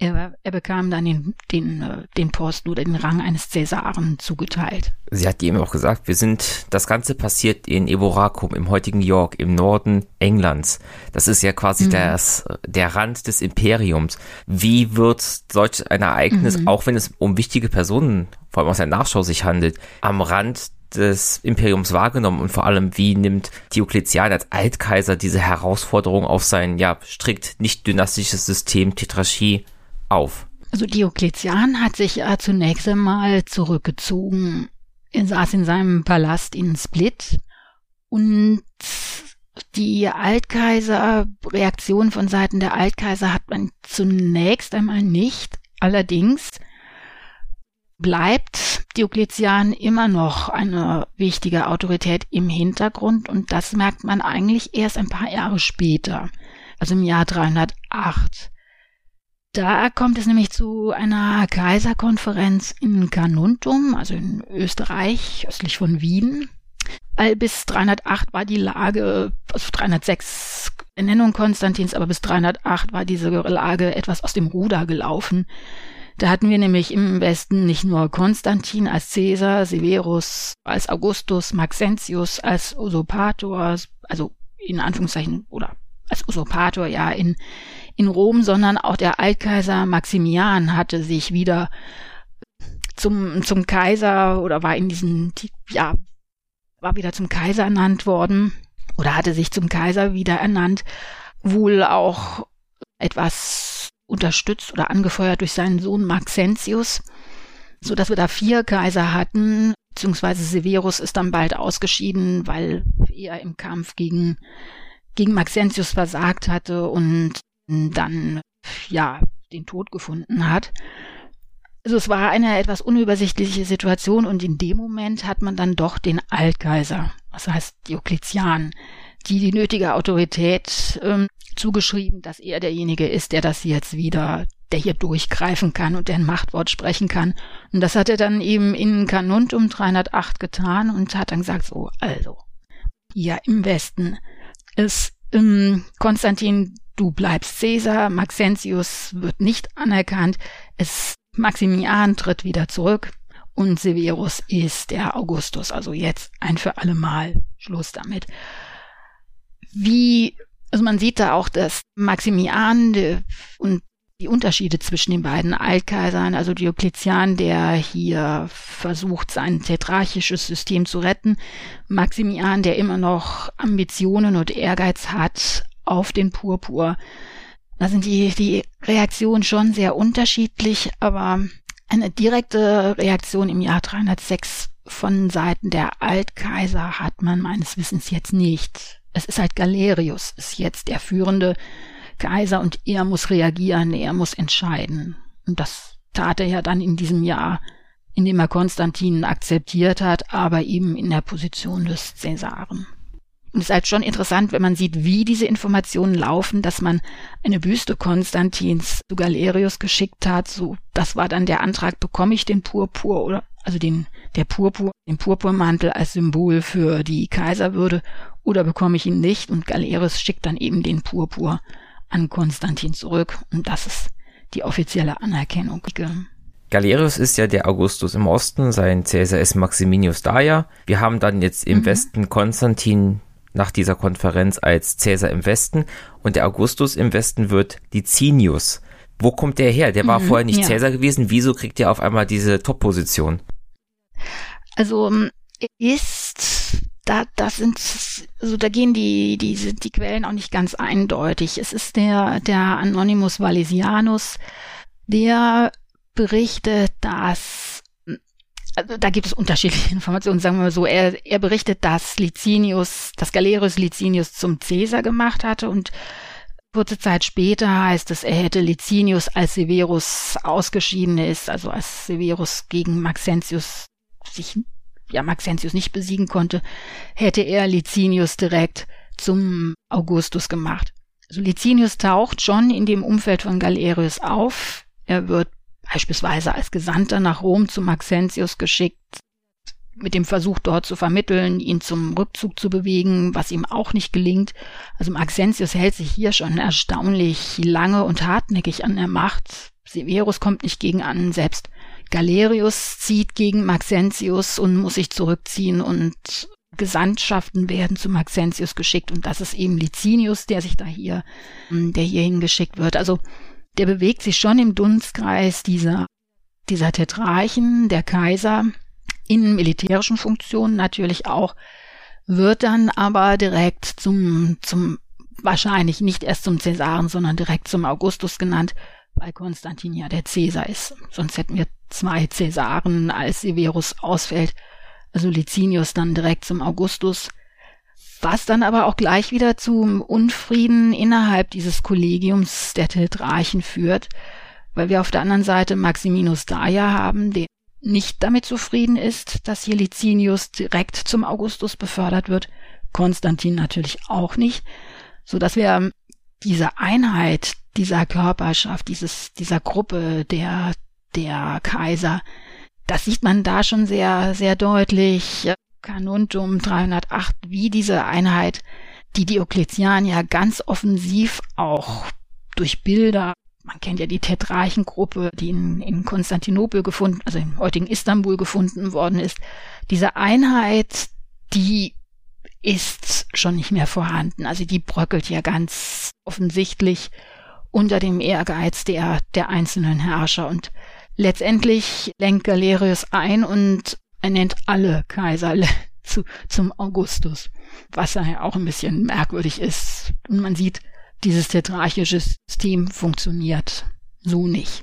er, er bekam dann den, den, äh, den Posten oder den Rang eines Cäsaren zugeteilt. Sie hat eben auch gesagt, wir sind, das Ganze passiert in Eboracum im heutigen York im Norden Englands. Das ist ja quasi mhm. das, der Rand des Imperiums. Wie wird solch ein Ereignis, mhm. auch wenn es um wichtige Personen, vor allem aus der Nachschau sich handelt, am Rand des Imperiums wahrgenommen und vor allem, wie nimmt Diokletian als Altkaiser diese Herausforderung auf sein, ja, strikt nicht dynastisches System Tetrarchie auf? Also Diokletian hat sich äh, zunächst einmal zurückgezogen. Er saß in seinem Palast in Split und die Altkaiser-Reaktion von Seiten der Altkaiser hat man zunächst einmal nicht. Allerdings bleibt Diokletian immer noch eine wichtige Autorität im Hintergrund und das merkt man eigentlich erst ein paar Jahre später, also im Jahr 308. Da kommt es nämlich zu einer Kaiserkonferenz in Carnuntum, also in Österreich, östlich von Wien. Weil bis 308 war die Lage, also 306 Ernennung Konstantins, aber bis 308 war diese Lage etwas aus dem Ruder gelaufen. Da hatten wir nämlich im Westen nicht nur Konstantin als Caesar, Severus als Augustus, Maxentius als Usurpator, also in Anführungszeichen oder als Usurpator ja in, in Rom, sondern auch der Altkaiser Maximian hatte sich wieder zum, zum Kaiser oder war in diesen, ja, war wieder zum Kaiser ernannt worden oder hatte sich zum Kaiser wieder ernannt, wohl auch etwas unterstützt oder angefeuert durch seinen Sohn Maxentius, so dass wir da vier Kaiser hatten, beziehungsweise Severus ist dann bald ausgeschieden, weil er im Kampf gegen, gegen Maxentius versagt hatte und dann, ja, den Tod gefunden hat. Also es war eine etwas unübersichtliche Situation und in dem Moment hat man dann doch den Altkaiser, das heißt Diokletian, die die nötige Autorität ähm, zugeschrieben, dass er derjenige ist, der das jetzt wieder, der hier durchgreifen kann und der ein Machtwort sprechen kann. Und das hat er dann eben in Kanuntum 308 getan und hat dann gesagt, so, also, hier im Westen ist ähm, Konstantin, du bleibst Caesar, Maxentius wird nicht anerkannt, es Maximian tritt wieder zurück und Severus ist der Augustus. Also jetzt ein für alle Mal Schluss damit. Wie, also man sieht da auch, dass Maximian und die Unterschiede zwischen den beiden Altkaisern, also Diokletian, der hier versucht, sein tetrarchisches System zu retten, Maximian, der immer noch Ambitionen und Ehrgeiz hat auf den Purpur. Da sind die, die Reaktionen schon sehr unterschiedlich, aber eine direkte Reaktion im Jahr 306 von Seiten der Altkaiser hat man meines Wissens jetzt nicht. Es ist halt Galerius, ist jetzt der führende Kaiser und er muss reagieren, er muss entscheiden. Und das tat er ja dann in diesem Jahr, indem er Konstantin akzeptiert hat, aber eben in der Position des Cäsaren. Und es ist halt schon interessant, wenn man sieht, wie diese Informationen laufen, dass man eine Büste Konstantins zu Galerius geschickt hat. So, das war dann der Antrag, bekomme ich den Purpur oder, also den, der Purpur, den Purpurmantel als Symbol für die Kaiserwürde oder bekomme ich ihn nicht? Und Galerius schickt dann eben den Purpur an Konstantin zurück. Und das ist die offizielle Anerkennung. Galerius ist ja der Augustus im Osten, sein Caesar ist Maximinius Daia. Wir haben dann jetzt im mhm. Westen Konstantin nach dieser Konferenz als Cäsar im Westen und der Augustus im Westen wird Licinius. Wo kommt der her? Der war mhm, vorher nicht ja. Cäsar gewesen. Wieso kriegt er auf einmal diese Top-Position? Also ähm, ist da das sind also da gehen die die die Quellen auch nicht ganz eindeutig. Es ist der der Anonymous Valesianus, der berichtet, dass also da gibt es unterschiedliche Informationen, sagen wir mal so. Er, er berichtet, dass Licinius, dass Galerius Licinius zum Caesar gemacht hatte und kurze Zeit später heißt es, er hätte Licinius als Severus ausgeschieden ist, also als Severus gegen Maxentius sich, ja, Maxentius nicht besiegen konnte, hätte er Licinius direkt zum Augustus gemacht. Also Licinius taucht schon in dem Umfeld von Galerius auf. Er wird beispielsweise als Gesandter nach Rom zu Maxentius geschickt, mit dem Versuch dort zu vermitteln, ihn zum Rückzug zu bewegen, was ihm auch nicht gelingt. Also Maxentius hält sich hier schon erstaunlich lange und hartnäckig an der Macht. Severus kommt nicht gegen an, selbst Galerius zieht gegen Maxentius und muss sich zurückziehen und Gesandtschaften werden zu Maxentius geschickt und das ist eben Licinius, der sich da hier, der hier hingeschickt wird. Also der bewegt sich schon im Dunstkreis dieser, dieser Tetrarchen, der Kaiser, in militärischen Funktionen natürlich auch, wird dann aber direkt zum, zum, wahrscheinlich nicht erst zum Cäsaren, sondern direkt zum Augustus genannt, weil Konstantin ja der Cäsar ist. Sonst hätten wir zwei Cäsaren, als Severus ausfällt. Also Licinius dann direkt zum Augustus was dann aber auch gleich wieder zum Unfrieden innerhalb dieses Kollegiums der Tetrarchen führt, weil wir auf der anderen Seite Maximinus Daia haben, der, nicht damit zufrieden ist, dass hier Licinius direkt zum Augustus befördert wird, Konstantin natürlich auch nicht, so dass wir diese Einheit dieser Körperschaft, dieses, dieser Gruppe der, der Kaiser, das sieht man da schon sehr, sehr deutlich. Canuntum 308, wie diese Einheit, die Diokletian ja ganz offensiv auch durch Bilder man kennt ja die Tetrarchengruppe, die in, in Konstantinopel gefunden, also im heutigen Istanbul gefunden worden ist. Diese Einheit, die ist schon nicht mehr vorhanden. Also die bröckelt ja ganz offensichtlich unter dem Ehrgeiz der, der einzelnen Herrscher. Und letztendlich lenkt Galerius ein und er nennt alle Kaiser zu, zum Augustus, was ja auch ein bisschen merkwürdig ist. Und man sieht, dieses tetrarchische System funktioniert so nicht.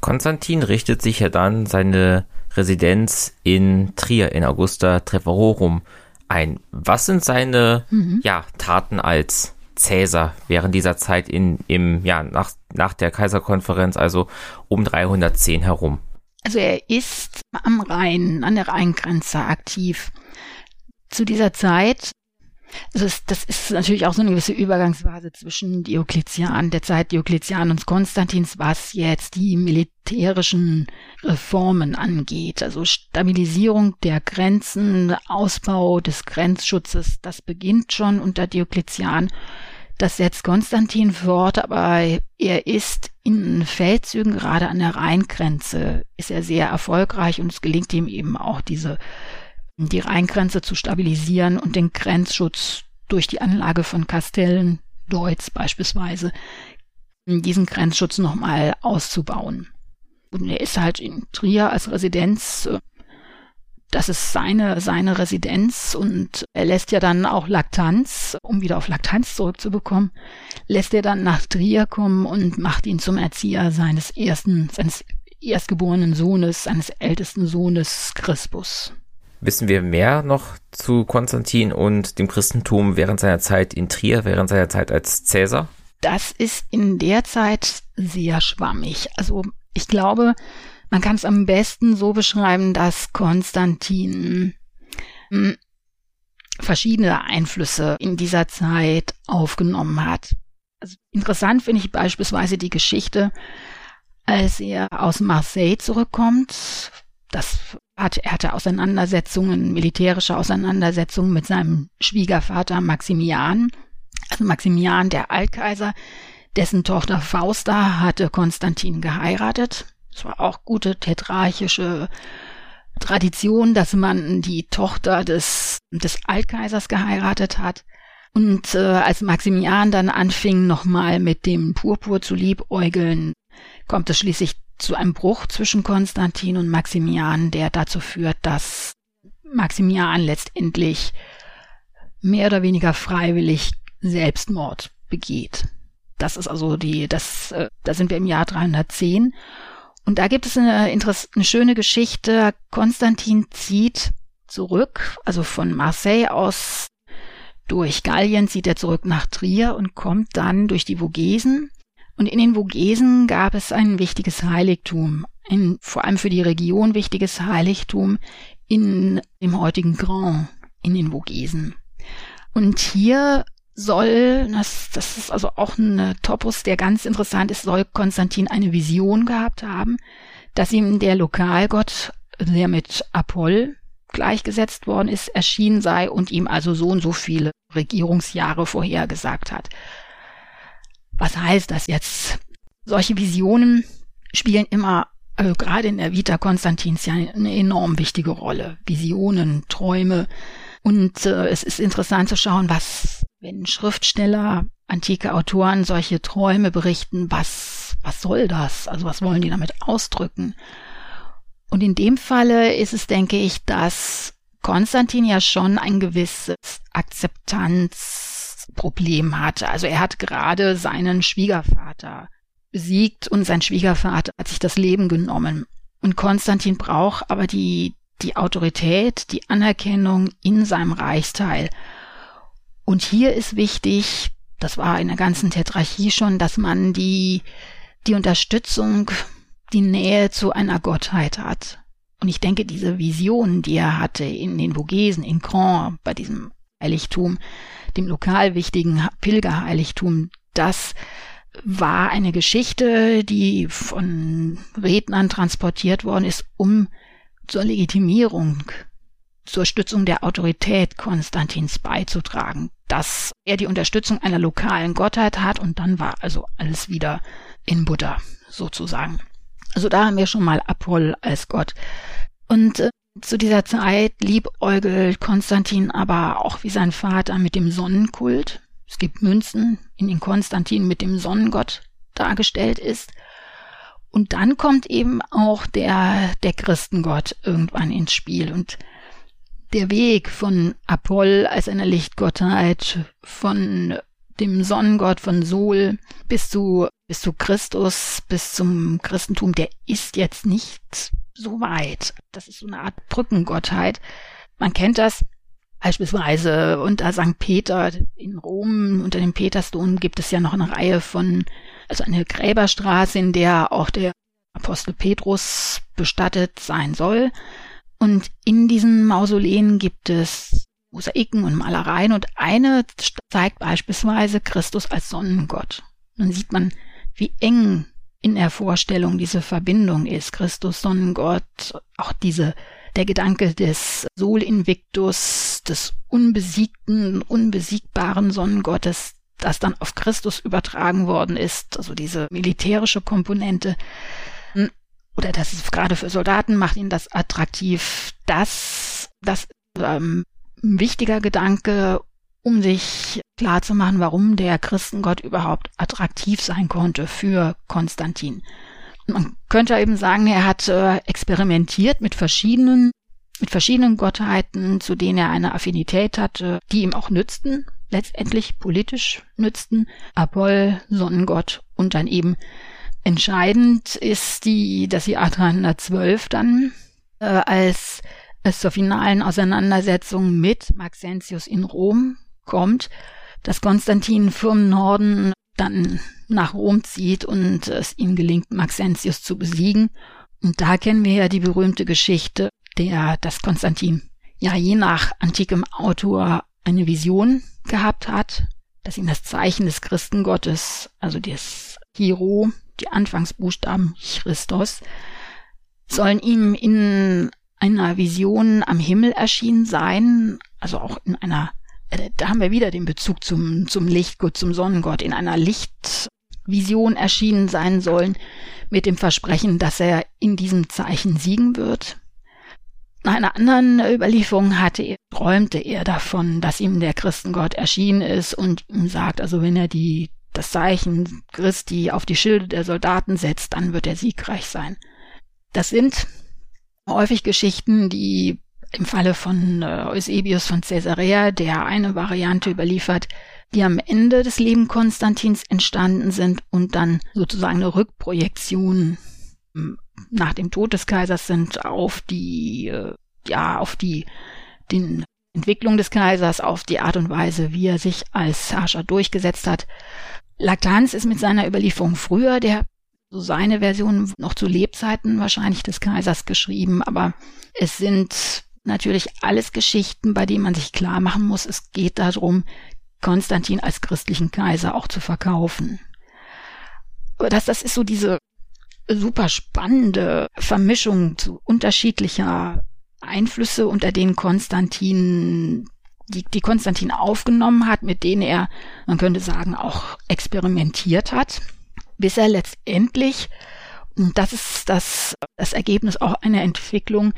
Konstantin richtet sich ja dann seine Residenz in Trier in Augusta Treverorum ein. Was sind seine mhm. ja, Taten als Cäsar während dieser Zeit in, im, ja, nach, nach der Kaiserkonferenz, also um 310 herum? Also er ist am Rhein, an der Rheingrenze aktiv. Zu dieser Zeit also das, das ist natürlich auch so eine gewisse Übergangsphase zwischen Diokletian, der Zeit Diokletian und Konstantins, was jetzt die militärischen Reformen angeht. Also Stabilisierung der Grenzen, Ausbau des Grenzschutzes, das beginnt schon unter Diokletian. Das setzt Konstantin fort, aber er ist in Feldzügen gerade an der Rheingrenze, ist er sehr erfolgreich und es gelingt ihm eben auch diese die Rheingrenze zu stabilisieren und den Grenzschutz durch die Anlage von Kastellen, Deutz beispielsweise, diesen Grenzschutz nochmal auszubauen. Und er ist halt in Trier als Residenz, das ist seine, seine Residenz und er lässt ja dann auch Laktanz, um wieder auf Laktanz zurückzubekommen, lässt er dann nach Trier kommen und macht ihn zum Erzieher seines ersten, seines erstgeborenen Sohnes, seines ältesten Sohnes Crispus. Wissen wir mehr noch zu Konstantin und dem Christentum während seiner Zeit in Trier, während seiner Zeit als Cäsar? Das ist in der Zeit sehr schwammig. Also ich glaube, man kann es am besten so beschreiben, dass Konstantin hm, verschiedene Einflüsse in dieser Zeit aufgenommen hat. Also interessant finde ich beispielsweise die Geschichte, als er aus Marseille zurückkommt. Das hat, er hatte Auseinandersetzungen, militärische Auseinandersetzungen mit seinem Schwiegervater Maximian. Also Maximian, der Altkaiser, dessen Tochter Fausta hatte Konstantin geheiratet. Es war auch gute tetrarchische Tradition, dass man die Tochter des, des Altkaisers geheiratet hat. Und äh, als Maximian dann anfing, nochmal mit dem Purpur zu liebäugeln, kommt es schließlich zu einem Bruch zwischen Konstantin und Maximian, der dazu führt, dass Maximian letztendlich mehr oder weniger freiwillig Selbstmord begeht. Das ist also die, das, äh, da sind wir im Jahr 310. Und da gibt es eine, eine schöne Geschichte. Konstantin zieht zurück, also von Marseille aus durch Gallien zieht er zurück nach Trier und kommt dann durch die Vogesen und in den Vogesen gab es ein wichtiges Heiligtum, ein vor allem für die Region wichtiges Heiligtum in dem heutigen Grand, in den Vogesen. Und hier soll, das, das ist also auch ein Topos, der ganz interessant ist, soll Konstantin eine Vision gehabt haben, dass ihm der Lokalgott, der mit Apoll gleichgesetzt worden ist, erschienen sei und ihm also so und so viele Regierungsjahre vorhergesagt hat. Was heißt das jetzt? Solche Visionen spielen immer, also gerade in der Vita Konstantins ja eine enorm wichtige Rolle. Visionen, Träume. Und äh, es ist interessant zu schauen, was, wenn Schriftsteller, antike Autoren solche Träume berichten, was, was soll das? Also was wollen die damit ausdrücken? Und in dem Falle ist es, denke ich, dass Konstantin ja schon ein gewisses Akzeptanz Problem hatte. Also er hat gerade seinen Schwiegervater besiegt und sein Schwiegervater hat sich das Leben genommen. Und Konstantin braucht aber die, die Autorität, die Anerkennung in seinem Reichsteil. Und hier ist wichtig, das war in der ganzen Tetrarchie schon, dass man die, die Unterstützung die Nähe zu einer Gottheit hat. Und ich denke, diese Vision, die er hatte in den Vogesen, in Caen, bei diesem Heiligtum, dem lokal wichtigen Pilgerheiligtum, das war eine Geschichte, die von Rednern transportiert worden ist, um zur Legitimierung, zur Stützung der Autorität Konstantins beizutragen, dass er die Unterstützung einer lokalen Gottheit hat und dann war also alles wieder in Buddha sozusagen. Also da haben wir schon mal Apoll als Gott. Und äh, zu dieser Zeit liebäugelt Konstantin aber auch wie sein Vater mit dem Sonnenkult. Es gibt Münzen, in denen Konstantin mit dem Sonnengott dargestellt ist. Und dann kommt eben auch der, der Christengott irgendwann ins Spiel. Und der Weg von Apoll als einer Lichtgottheit, von dem Sonnengott von Sol bis zu, bis zu Christus, bis zum Christentum, der ist jetzt nicht so weit. Das ist so eine Art Brückengottheit. Man kennt das beispielsweise unter St. Peter in Rom, unter dem Petersdom gibt es ja noch eine Reihe von, also eine Gräberstraße, in der auch der Apostel Petrus bestattet sein soll. Und in diesen Mausoleen gibt es Mosaiken und Malereien und eine zeigt beispielsweise Christus als Sonnengott. Dann sieht man, wie eng in der Vorstellung diese Verbindung ist. Christus, Sonnengott, auch diese, der Gedanke des Sol Invictus, des unbesiegten, unbesiegbaren Sonnengottes, das dann auf Christus übertragen worden ist, also diese militärische Komponente oder das ist gerade für Soldaten macht ihn das attraktiv. Das, das ähm, ein wichtiger Gedanke, um sich klarzumachen, warum der Christengott überhaupt attraktiv sein konnte für Konstantin. Man könnte eben sagen, er hat äh, experimentiert mit verschiedenen, mit verschiedenen Gottheiten, zu denen er eine Affinität hatte, die ihm auch nützten, letztendlich politisch nützten. Apoll, Sonnengott und dann eben Entscheidend ist die, dass die A312 dann äh, als es zur finalen Auseinandersetzung mit Maxentius in Rom kommt, dass Konstantin vom Norden dann nach Rom zieht und es ihm gelingt, Maxentius zu besiegen. Und da kennen wir ja die berühmte Geschichte, der, dass Konstantin ja je nach antikem Autor eine Vision gehabt hat, dass ihm das Zeichen des Christengottes, also des Hiro, die Anfangsbuchstaben Christos, sollen ihm in einer Vision am Himmel erschienen sein, also auch in einer, äh, da haben wir wieder den Bezug zum, zum Lichtgott, zum Sonnengott, in einer Lichtvision erschienen sein sollen, mit dem Versprechen, dass er in diesem Zeichen siegen wird. Nach einer anderen Überlieferung hatte er, träumte er davon, dass ihm der Christengott erschienen ist und ihm sagt, also wenn er die das Zeichen Christi auf die Schilde der Soldaten setzt, dann wird er siegreich sein. Das sind häufig Geschichten, die im Falle von äh, Eusebius von Caesarea, der eine Variante überliefert, die am Ende des Lebens Konstantins entstanden sind und dann sozusagen eine Rückprojektion hm, nach dem Tod des Kaisers sind auf die, äh, ja, auf die, den Entwicklung des Kaisers, auf die Art und Weise, wie er sich als Herrscher durchgesetzt hat. Lactanz ist mit seiner Überlieferung früher, der so seine Version noch zu Lebzeiten wahrscheinlich des Kaisers geschrieben, aber es sind natürlich alles Geschichten, bei denen man sich klar machen muss, es geht darum, Konstantin als christlichen Kaiser auch zu verkaufen. Aber das, das ist so diese super spannende Vermischung zu unterschiedlicher Einflüsse, unter denen Konstantin die, die Konstantin aufgenommen hat, mit denen er, man könnte sagen, auch experimentiert hat, bis er letztendlich, und das ist das, das Ergebnis auch einer Entwicklung,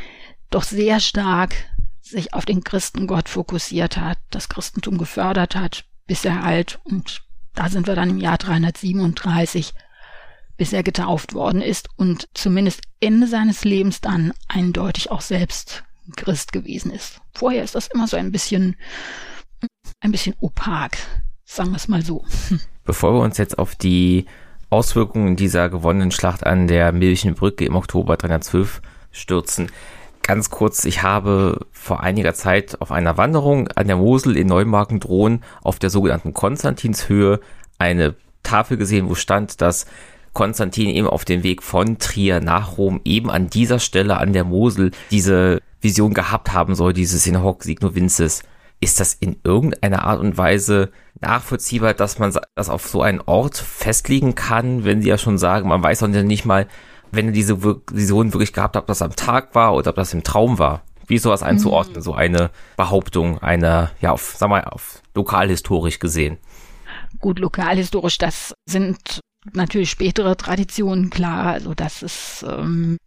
doch sehr stark sich auf den Christengott fokussiert hat, das Christentum gefördert hat, bis er halt, und da sind wir dann im Jahr 337, bis er getauft worden ist und zumindest Ende seines Lebens dann eindeutig auch selbst Christ gewesen ist. Vorher ist das immer so ein bisschen, ein bisschen opak, sagen wir es mal so. Bevor wir uns jetzt auf die Auswirkungen dieser gewonnenen Schlacht an der Milchenbrücke im Oktober 312 stürzen, ganz kurz, ich habe vor einiger Zeit auf einer Wanderung an der Mosel in Neumarken-Drohn auf der sogenannten Konstantinshöhe eine Tafel gesehen, wo stand, dass Konstantin eben auf dem Weg von Trier nach Rom eben an dieser Stelle an der Mosel diese Vision gehabt haben soll, dieses in hoc signo vinces. Ist das in irgendeiner Art und Weise nachvollziehbar, dass man das auf so einen Ort festlegen kann, wenn sie ja schon sagen, man weiß auch nicht mal, wenn er diese Vision wirklich gehabt hat, ob das am Tag war oder ob das im Traum war. Wie ist sowas einzuordnen, mhm. so eine Behauptung, eine, ja, auf, sag mal, auf lokalhistorisch gesehen? Gut, lokalhistorisch, das sind natürlich spätere Traditionen, klar. Also das ist ähm,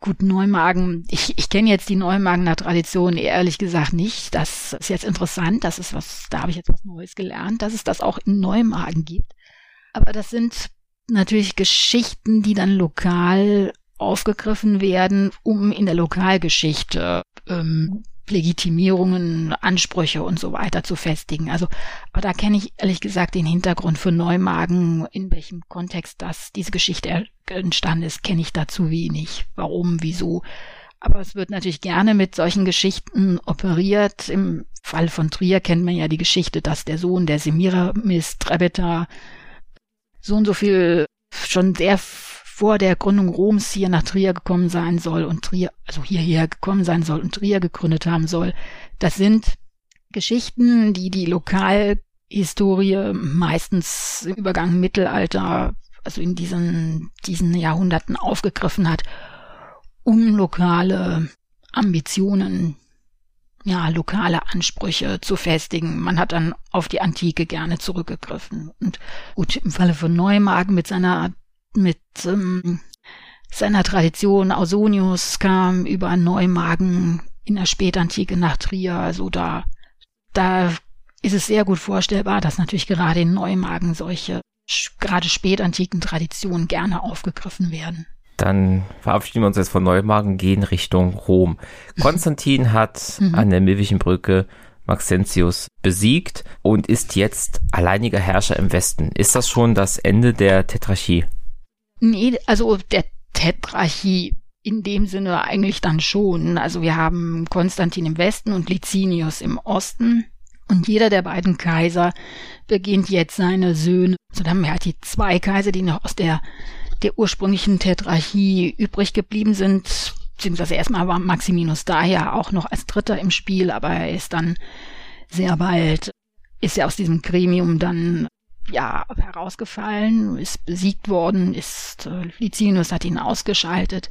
gut Neumagen. Ich, ich kenne jetzt die Neumagener Tradition ehrlich gesagt nicht. Das ist jetzt interessant. Das ist was, da habe ich jetzt was Neues gelernt, dass es das auch in Neumagen gibt. Aber das sind natürlich Geschichten, die dann lokal aufgegriffen werden, um in der Lokalgeschichte ähm, Legitimierungen, Ansprüche und so weiter zu festigen. Also, aber da kenne ich ehrlich gesagt den Hintergrund für Neumagen, in welchem Kontext das diese Geschichte entstanden ist, kenne ich dazu wenig. Warum, wieso? Aber es wird natürlich gerne mit solchen Geschichten operiert. Im Fall von Trier kennt man ja die Geschichte, dass der Sohn der Semiramis Trebeta so und so viel schon sehr vor der Gründung Roms hier nach Trier gekommen sein soll und Trier, also hierher gekommen sein soll und Trier gegründet haben soll. Das sind Geschichten, die die Lokalhistorie meistens im Übergang Mittelalter, also in diesen, diesen Jahrhunderten aufgegriffen hat, um lokale Ambitionen, ja, lokale Ansprüche zu festigen. Man hat dann auf die Antike gerne zurückgegriffen. Und gut, im Falle von Neumagen mit seiner mit ähm, seiner Tradition. Ausonius kam über Neumagen in der Spätantike nach Trier. Also da, da ist es sehr gut vorstellbar, dass natürlich gerade in Neumagen solche gerade spätantiken Traditionen gerne aufgegriffen werden. Dann verabschieden wir uns jetzt von Neumagen, gehen Richtung Rom. Konstantin hat mhm. an der Milwischen Brücke Maxentius besiegt und ist jetzt alleiniger Herrscher im Westen. Ist das schon das Ende der Tetrarchie? Nee, also der Tetrarchie in dem Sinne eigentlich dann schon. Also wir haben Konstantin im Westen und Licinius im Osten. Und jeder der beiden Kaiser beginnt jetzt seine Söhne. So, dann haben wir halt die zwei Kaiser, die noch aus der, der ursprünglichen Tetrarchie übrig geblieben sind. Beziehungsweise erstmal war Maximinus daher auch noch als Dritter im Spiel, aber er ist dann sehr bald, ist er aus diesem Gremium dann ja, herausgefallen, ist besiegt worden, ist äh, Licinius hat ihn ausgeschaltet.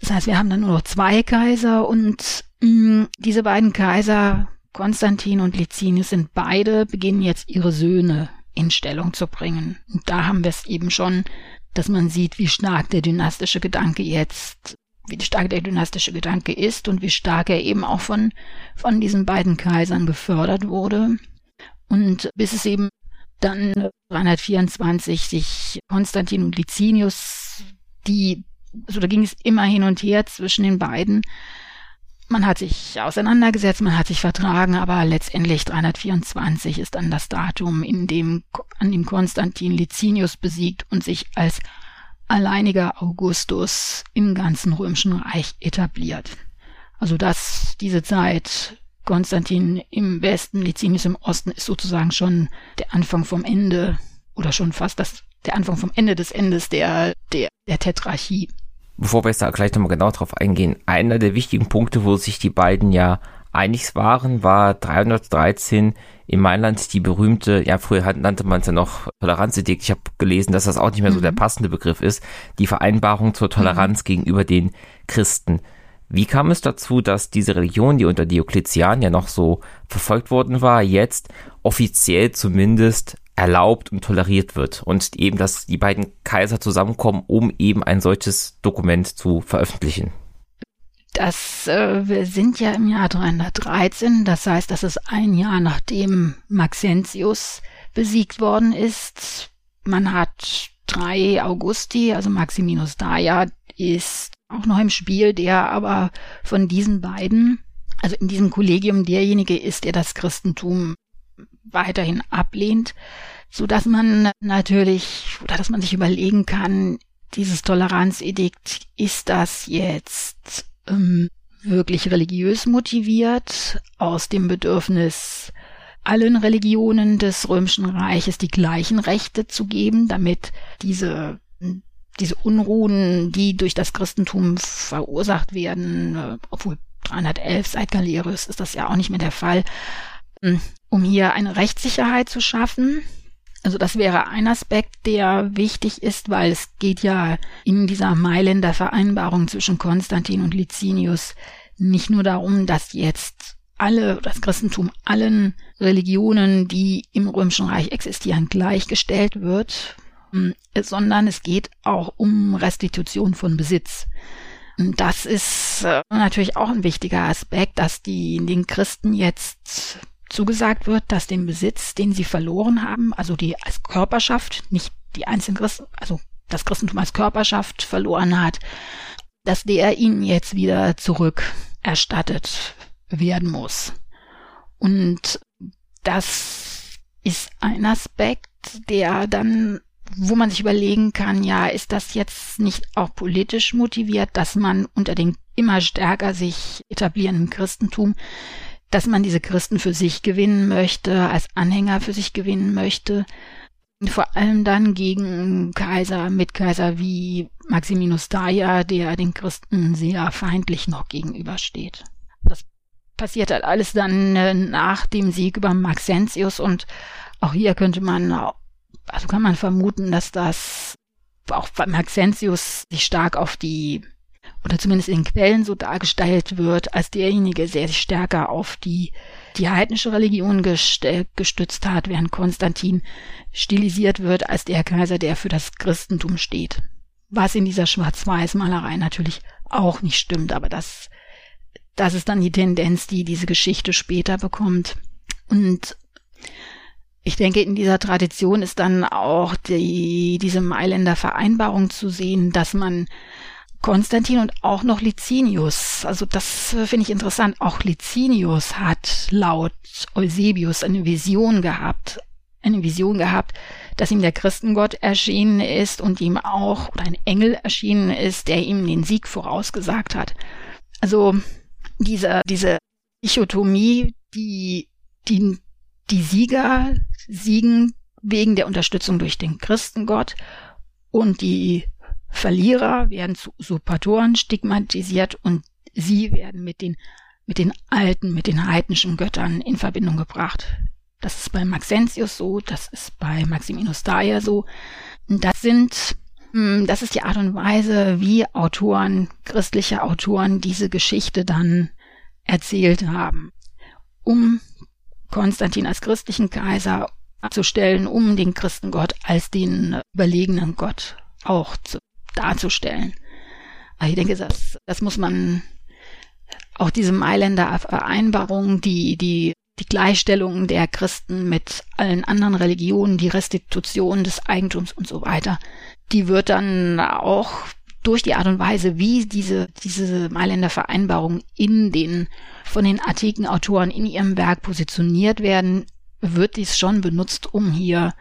Das heißt, wir haben dann nur noch zwei Kaiser und mh, mm, diese beiden Kaiser, Konstantin und Licinius, sind beide, beginnen jetzt ihre Söhne in Stellung zu bringen. Und da haben wir es eben schon, dass man sieht, wie stark der dynastische Gedanke jetzt, wie stark der dynastische Gedanke ist und wie stark er eben auch von, von diesen beiden Kaisern gefördert wurde. Und bis es eben dann 324 sich Konstantin und Licinius, die, also da ging es immer hin und her zwischen den beiden. Man hat sich auseinandergesetzt, man hat sich vertragen, aber letztendlich 324 ist dann das Datum, in dem, an dem Konstantin Licinius besiegt und sich als alleiniger Augustus im ganzen römischen Reich etabliert. Also dass diese Zeit Konstantin im Westen, Licinius im Osten ist sozusagen schon der Anfang vom Ende oder schon fast das, der Anfang vom Ende des Endes der, der, der Tetrarchie. Bevor wir jetzt da gleich nochmal genau drauf eingehen, einer der wichtigen Punkte, wo sich die beiden ja einig waren, war 313 in Mainland die berühmte, ja früher nannte man es ja noch Toleranzedikt, ich habe gelesen, dass das auch nicht mehr so der mhm. passende Begriff ist, die Vereinbarung zur Toleranz mhm. gegenüber den Christen. Wie kam es dazu, dass diese Religion, die unter Diokletian ja noch so verfolgt worden war, jetzt offiziell zumindest erlaubt und toleriert wird und eben, dass die beiden Kaiser zusammenkommen, um eben ein solches Dokument zu veröffentlichen? Das, äh, wir sind ja im Jahr 313, das heißt, das ist ein Jahr nachdem Maxentius besiegt worden ist. Man hat drei Augusti, also Maximinus Daia ist auch noch im Spiel, der aber von diesen beiden, also in diesem Kollegium derjenige ist, der das Christentum weiterhin ablehnt, so dass man natürlich oder dass man sich überlegen kann, dieses Toleranzedikt, ist das jetzt ähm, wirklich religiös motiviert aus dem Bedürfnis allen Religionen des Römischen Reiches die gleichen Rechte zu geben, damit diese diese Unruhen, die durch das Christentum verursacht werden, äh, obwohl 311 seit Galerius ist das ja auch nicht mehr der Fall, hm, um hier eine Rechtssicherheit zu schaffen. Also das wäre ein Aspekt, der wichtig ist, weil es geht ja in dieser Mailänder Vereinbarung zwischen Konstantin und Licinius nicht nur darum, dass jetzt alle, das Christentum allen Religionen, die im Römischen Reich existieren, gleichgestellt wird, sondern es geht auch um Restitution von Besitz. Das ist äh, natürlich auch ein wichtiger Aspekt, dass die, den Christen jetzt zugesagt wird, dass den Besitz, den sie verloren haben, also die als Körperschaft, nicht die einzelnen Christen, also das Christentum als Körperschaft verloren hat, dass der ihnen jetzt wieder zurückerstattet werden muss. Und das ist ein Aspekt, der dann, wo man sich überlegen kann, ja, ist das jetzt nicht auch politisch motiviert, dass man unter den immer stärker sich etablierenden Christentum, dass man diese Christen für sich gewinnen möchte, als Anhänger für sich gewinnen möchte, vor allem dann gegen Kaiser, Mitkaiser wie Maximinus Daia, der den Christen sehr feindlich noch gegenübersteht. Das passiert halt alles dann äh, nach dem Sieg über Maxentius und auch hier könnte man, also kann man vermuten, dass das auch bei Maxentius sich stark auf die, oder zumindest in Quellen so dargestellt wird, als derjenige, der sich stärker auf die, die heidnische Religion gestützt hat, während Konstantin stilisiert wird als der Kaiser, der für das Christentum steht. Was in dieser Schwarz-Weiß-Malerei natürlich auch nicht stimmt, aber das das ist dann die Tendenz, die diese Geschichte später bekommt. Und ich denke, in dieser Tradition ist dann auch die, diese Mailänder Vereinbarung zu sehen, dass man Konstantin und auch noch Licinius, also das finde ich interessant, auch Licinius hat laut Eusebius eine Vision gehabt, eine Vision gehabt, dass ihm der Christengott erschienen ist und ihm auch, oder ein Engel erschienen ist, der ihm den Sieg vorausgesagt hat. Also diese, diese Dichotomie, die, die, die Sieger siegen wegen der Unterstützung durch den Christengott und die Verlierer werden zu Usurpatoren stigmatisiert und sie werden mit den, mit den alten, mit den heidnischen Göttern in Verbindung gebracht. Das ist bei Maxentius so, das ist bei Maximinus Daia so. Das sind hm, das ist die Art und Weise, wie Autoren, christliche Autoren diese Geschichte dann erzählt haben, um Konstantin als christlichen Kaiser abzustellen, um den Christengott als den überlegenen Gott auch zu, darzustellen. Aber ich denke, das, das muss man auch diese Mailänder Vereinbarung, die, die, die Gleichstellung der Christen mit allen anderen Religionen, die Restitution des Eigentums und so weiter, die wird dann auch durch die Art und Weise, wie diese, diese Mailänder Vereinbarung in den, von den antiken Autoren in ihrem Werk positioniert werden, wird dies schon benutzt, um hier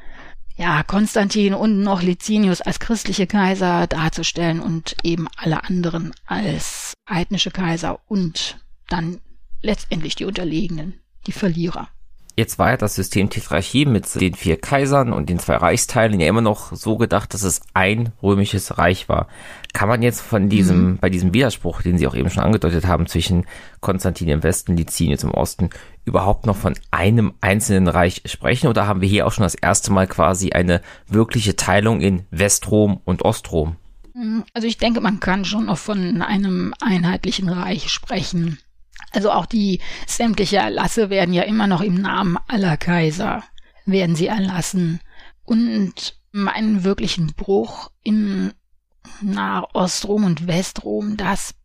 ja, Konstantin und noch Licinius als christliche Kaiser darzustellen und eben alle anderen als heidnische Kaiser und dann letztendlich die Unterlegenen, die Verlierer. Jetzt war ja das System Tetrarchie mit den vier Kaisern und den zwei Reichsteilen ja immer noch so gedacht, dass es ein römisches Reich war. Kann man jetzt von diesem, mhm. bei diesem Widerspruch, den Sie auch eben schon angedeutet haben, zwischen Konstantin im Westen, Licinius im Osten, überhaupt noch von einem einzelnen Reich sprechen? Oder haben wir hier auch schon das erste Mal quasi eine wirkliche Teilung in Westrom und Ostrom? Mhm. Also ich denke, man kann schon noch von einem einheitlichen Reich sprechen. Also auch die sämtliche Erlasse werden ja immer noch im Namen aller Kaiser werden sie erlassen. Und meinen wirklichen Bruch in nach Ostrom und Westrom, das,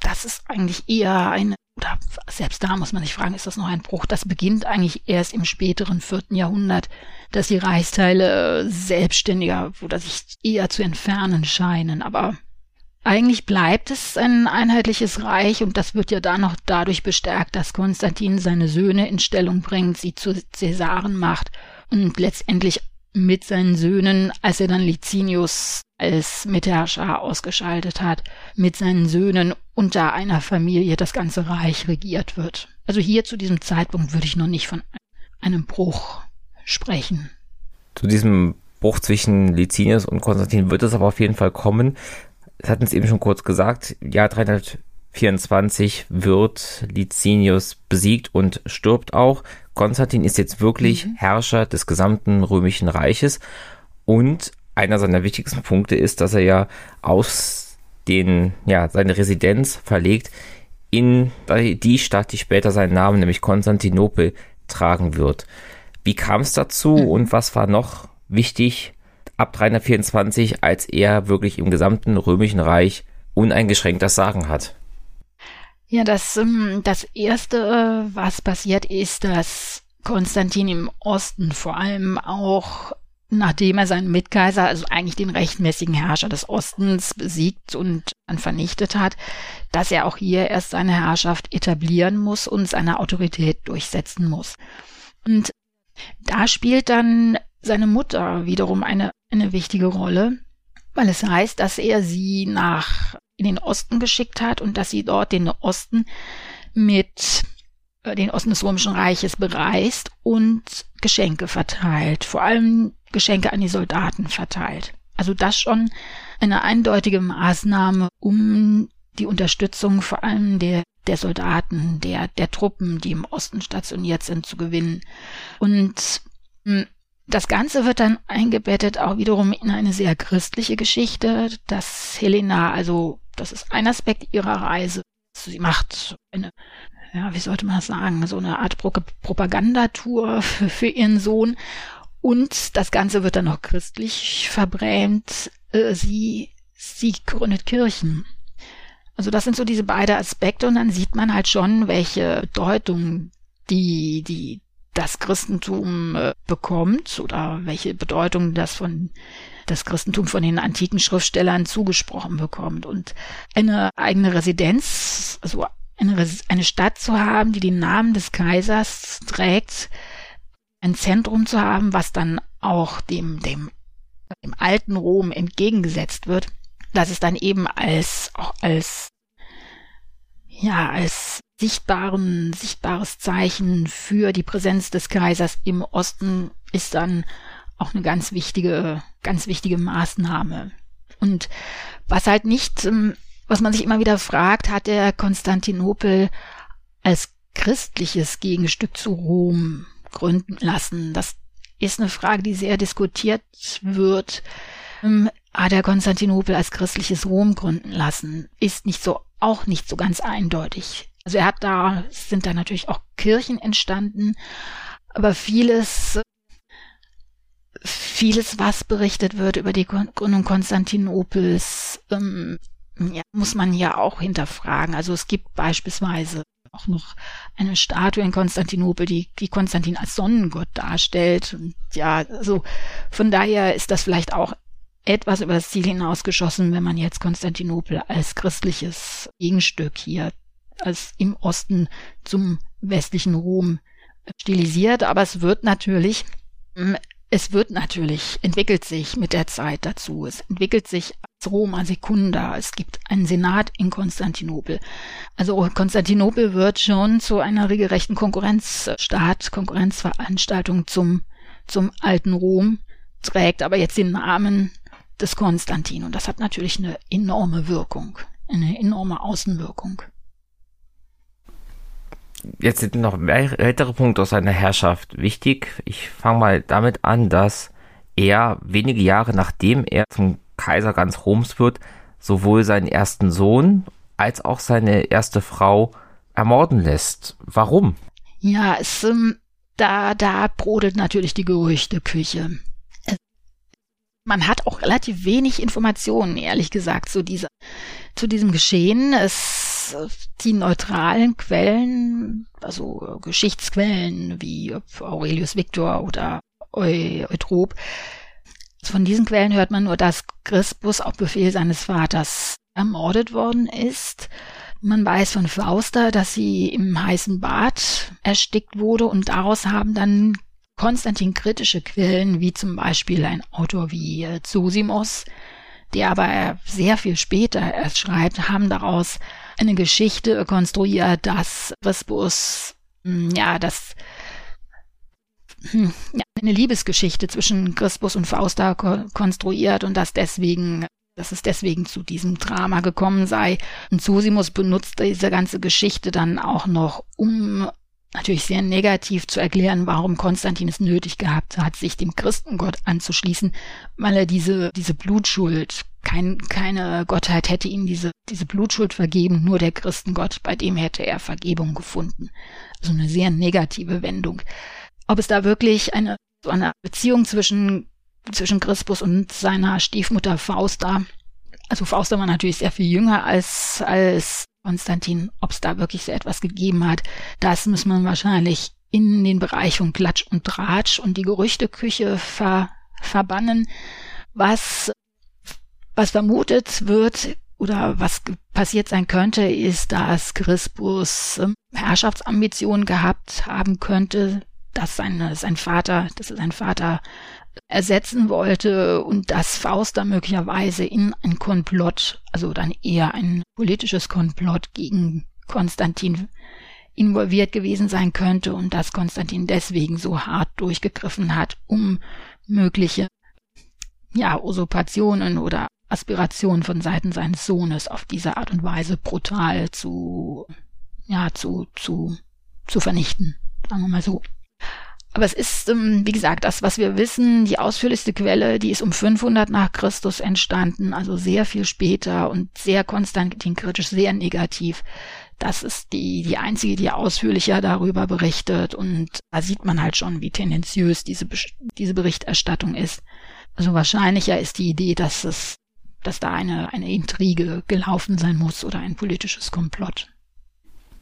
das ist eigentlich eher eine, oder selbst da muss man sich fragen, ist das noch ein Bruch? Das beginnt eigentlich erst im späteren vierten Jahrhundert, dass die Reichsteile selbstständiger oder sich eher zu entfernen scheinen. Aber eigentlich bleibt es ein einheitliches Reich und das wird ja dann noch dadurch bestärkt, dass Konstantin seine Söhne in Stellung bringt, sie zu Cäsaren macht und letztendlich mit seinen Söhnen, als er dann Licinius als Mitherrscher ausgeschaltet hat, mit seinen Söhnen unter einer Familie das ganze Reich regiert wird. Also hier zu diesem Zeitpunkt würde ich noch nicht von einem Bruch sprechen. Zu diesem Bruch zwischen Licinius und Konstantin wird es aber auf jeden Fall kommen. Es hatten es eben schon kurz gesagt, Jahr 324 wird Licinius besiegt und stirbt auch. Konstantin ist jetzt wirklich mhm. Herrscher des gesamten römischen Reiches und einer seiner wichtigsten Punkte ist, dass er ja aus den, ja, seine Residenz verlegt in die Stadt, die später seinen Namen, nämlich Konstantinopel, tragen wird. Wie kam es dazu mhm. und was war noch wichtig ab 324, als er wirklich im gesamten römischen Reich uneingeschränkt das Sagen hat? Ja, das, ähm, das erste, was passiert ist, dass Konstantin im Osten vor allem auch nachdem er seinen Mitkaiser, also eigentlich den rechtmäßigen Herrscher des Ostens besiegt und vernichtet hat, dass er auch hier erst seine Herrschaft etablieren muss und seine Autorität durchsetzen muss. Und da spielt dann seine Mutter wiederum eine, eine wichtige Rolle, weil es heißt, dass er sie nach in den Osten geschickt hat und dass sie dort den Osten mit äh, den Osten des Römischen Reiches bereist und Geschenke verteilt. Vor allem Geschenke an die Soldaten verteilt. Also das schon eine eindeutige Maßnahme, um die Unterstützung vor allem der, der Soldaten, der, der Truppen, die im Osten stationiert sind, zu gewinnen. Und hm, das Ganze wird dann eingebettet auch wiederum in eine sehr christliche Geschichte, dass Helena, also das ist ein Aspekt ihrer Reise. Sie macht eine, ja, wie sollte man das sagen, so eine Art Pro Propagandatour für, für ihren Sohn und das Ganze wird dann noch christlich verbrämt. Äh, sie, sie gründet Kirchen. Also das sind so diese beiden Aspekte und dann sieht man halt schon, welche Bedeutung die, die, das Christentum äh, bekommt oder welche Bedeutung das von das Christentum von den antiken Schriftstellern zugesprochen bekommt. Und eine eigene Residenz, also eine, Stadt zu haben, die den Namen des Kaisers trägt, ein Zentrum zu haben, was dann auch dem, dem, dem alten Rom entgegengesetzt wird, dass es dann eben als, auch als, ja, als sichtbaren, sichtbares Zeichen für die Präsenz des Kaisers im Osten ist dann auch eine ganz wichtige, ganz wichtige Maßnahme. Und was halt nicht, ähm, was man sich immer wieder fragt, hat der Konstantinopel als christliches Gegenstück zu Rom gründen lassen. Das ist eine Frage, die sehr diskutiert wird. Ähm, hat er Konstantinopel als christliches Rom gründen lassen? Ist nicht so, auch nicht so ganz eindeutig. Also er hat da, sind da natürlich auch Kirchen entstanden, aber vieles, vieles, was berichtet wird über die Gründung Konstantinopels, ähm, ja, muss man ja auch hinterfragen. Also es gibt beispielsweise auch noch eine Statue in Konstantinopel, die, die Konstantin als Sonnengott darstellt. Und ja, also von daher ist das vielleicht auch etwas über das Ziel hinausgeschossen, wenn man jetzt Konstantinopel als christliches Gegenstück hier als im Osten zum westlichen Rom stilisiert. Aber es wird natürlich, es wird natürlich, entwickelt sich mit der Zeit dazu. Es entwickelt sich Roma Secunda. Es gibt einen Senat in Konstantinopel. Also Konstantinopel wird schon zu einer regelrechten Konkurrenzstaat, Konkurrenzveranstaltung zum, zum alten Rom, trägt aber jetzt den Namen des Konstantin. Und das hat natürlich eine enorme Wirkung, eine enorme Außenwirkung. Jetzt sind noch weitere Punkte aus seiner Herrschaft wichtig. Ich fange mal damit an, dass er wenige Jahre nachdem er zum Kaiser ganz Roms wird, sowohl seinen ersten Sohn als auch seine erste Frau ermorden lässt. Warum? Ja, es, ähm, da, da brodelt natürlich die Gerüchteküche. Man hat auch relativ wenig Informationen, ehrlich gesagt, zu, dieser, zu diesem Geschehen. Es, die neutralen Quellen, also Geschichtsquellen wie Aurelius Victor oder Eutrop, von diesen Quellen hört man nur, dass Crispus auf Befehl seines Vaters ermordet worden ist. Man weiß von Fausta, dass sie im heißen Bad erstickt wurde und daraus haben dann Konstantin kritische Quellen, wie zum Beispiel ein Autor wie äh, Zosimos, der aber sehr viel später erst schreibt, haben daraus eine Geschichte konstruiert, dass Crispus, hm, ja, dass hm, eine Liebesgeschichte zwischen Crispus und Fausta ko konstruiert und dass deswegen dass es deswegen zu diesem Drama gekommen sei. Und Zosimus benutzt diese ganze Geschichte dann auch noch, um natürlich sehr negativ zu erklären, warum Konstantin es nötig gehabt hat, sich dem Christengott anzuschließen, weil er diese, diese Blutschuld, kein, keine Gottheit hätte ihm diese, diese Blutschuld vergeben, nur der Christengott, bei dem hätte er Vergebung gefunden. Also eine sehr negative Wendung. Ob es da wirklich eine, so eine Beziehung zwischen, zwischen Crispus und seiner Stiefmutter Fausta, also Fausta war natürlich sehr viel jünger als, als Konstantin, ob es da wirklich so etwas gegeben hat, das muss man wahrscheinlich in den Bereich von Klatsch und Tratsch und die Gerüchteküche ver, verbannen. Was, was vermutet wird oder was passiert sein könnte, ist, dass Crispus ähm, Herrschaftsambitionen gehabt haben könnte, dass sein, sein Vater, dass sein Vater ersetzen wollte und dass Faust da möglicherweise in ein Komplott, also dann eher ein politisches Komplott gegen Konstantin involviert gewesen sein könnte und dass Konstantin deswegen so hart durchgegriffen hat, um mögliche ja, Usurpationen oder Aspirationen von Seiten seines Sohnes auf diese Art und Weise brutal zu, ja, zu, zu, zu vernichten. Sagen wir mal so. Aber es ist, ähm, wie gesagt, das, was wir wissen, die ausführlichste Quelle, die ist um 500 nach Christus entstanden, also sehr viel später und sehr konstantinkritisch, sehr negativ. Das ist die, die einzige, die ausführlicher darüber berichtet und da sieht man halt schon, wie tendenziös diese, diese Berichterstattung ist. Also wahrscheinlicher ist die Idee, dass es, dass da eine, eine Intrige gelaufen sein muss oder ein politisches Komplott.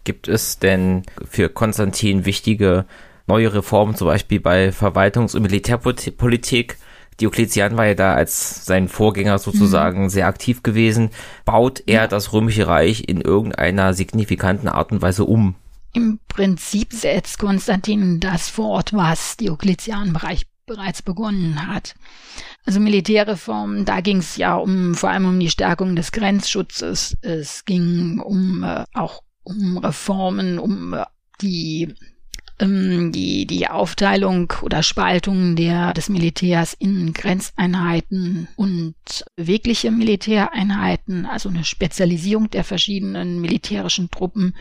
Gibt es denn für Konstantin wichtige neue Reformen, zum Beispiel bei Verwaltungs- und Militärpolitik. Diokletian war ja da als sein Vorgänger sozusagen mhm. sehr aktiv gewesen. Baut er ja. das Römische Reich in irgendeiner signifikanten Art und Weise um? Im Prinzip setzt Konstantin das fort, was Diokletian bereits begonnen hat. Also Militärreformen, da ging es ja um vor allem um die Stärkung des Grenzschutzes. Es ging um äh, auch um Reformen, um äh, die die, die Aufteilung oder Spaltung der, des Militärs in Grenzeinheiten und bewegliche Militäreinheiten, also eine Spezialisierung der verschiedenen militärischen Truppen.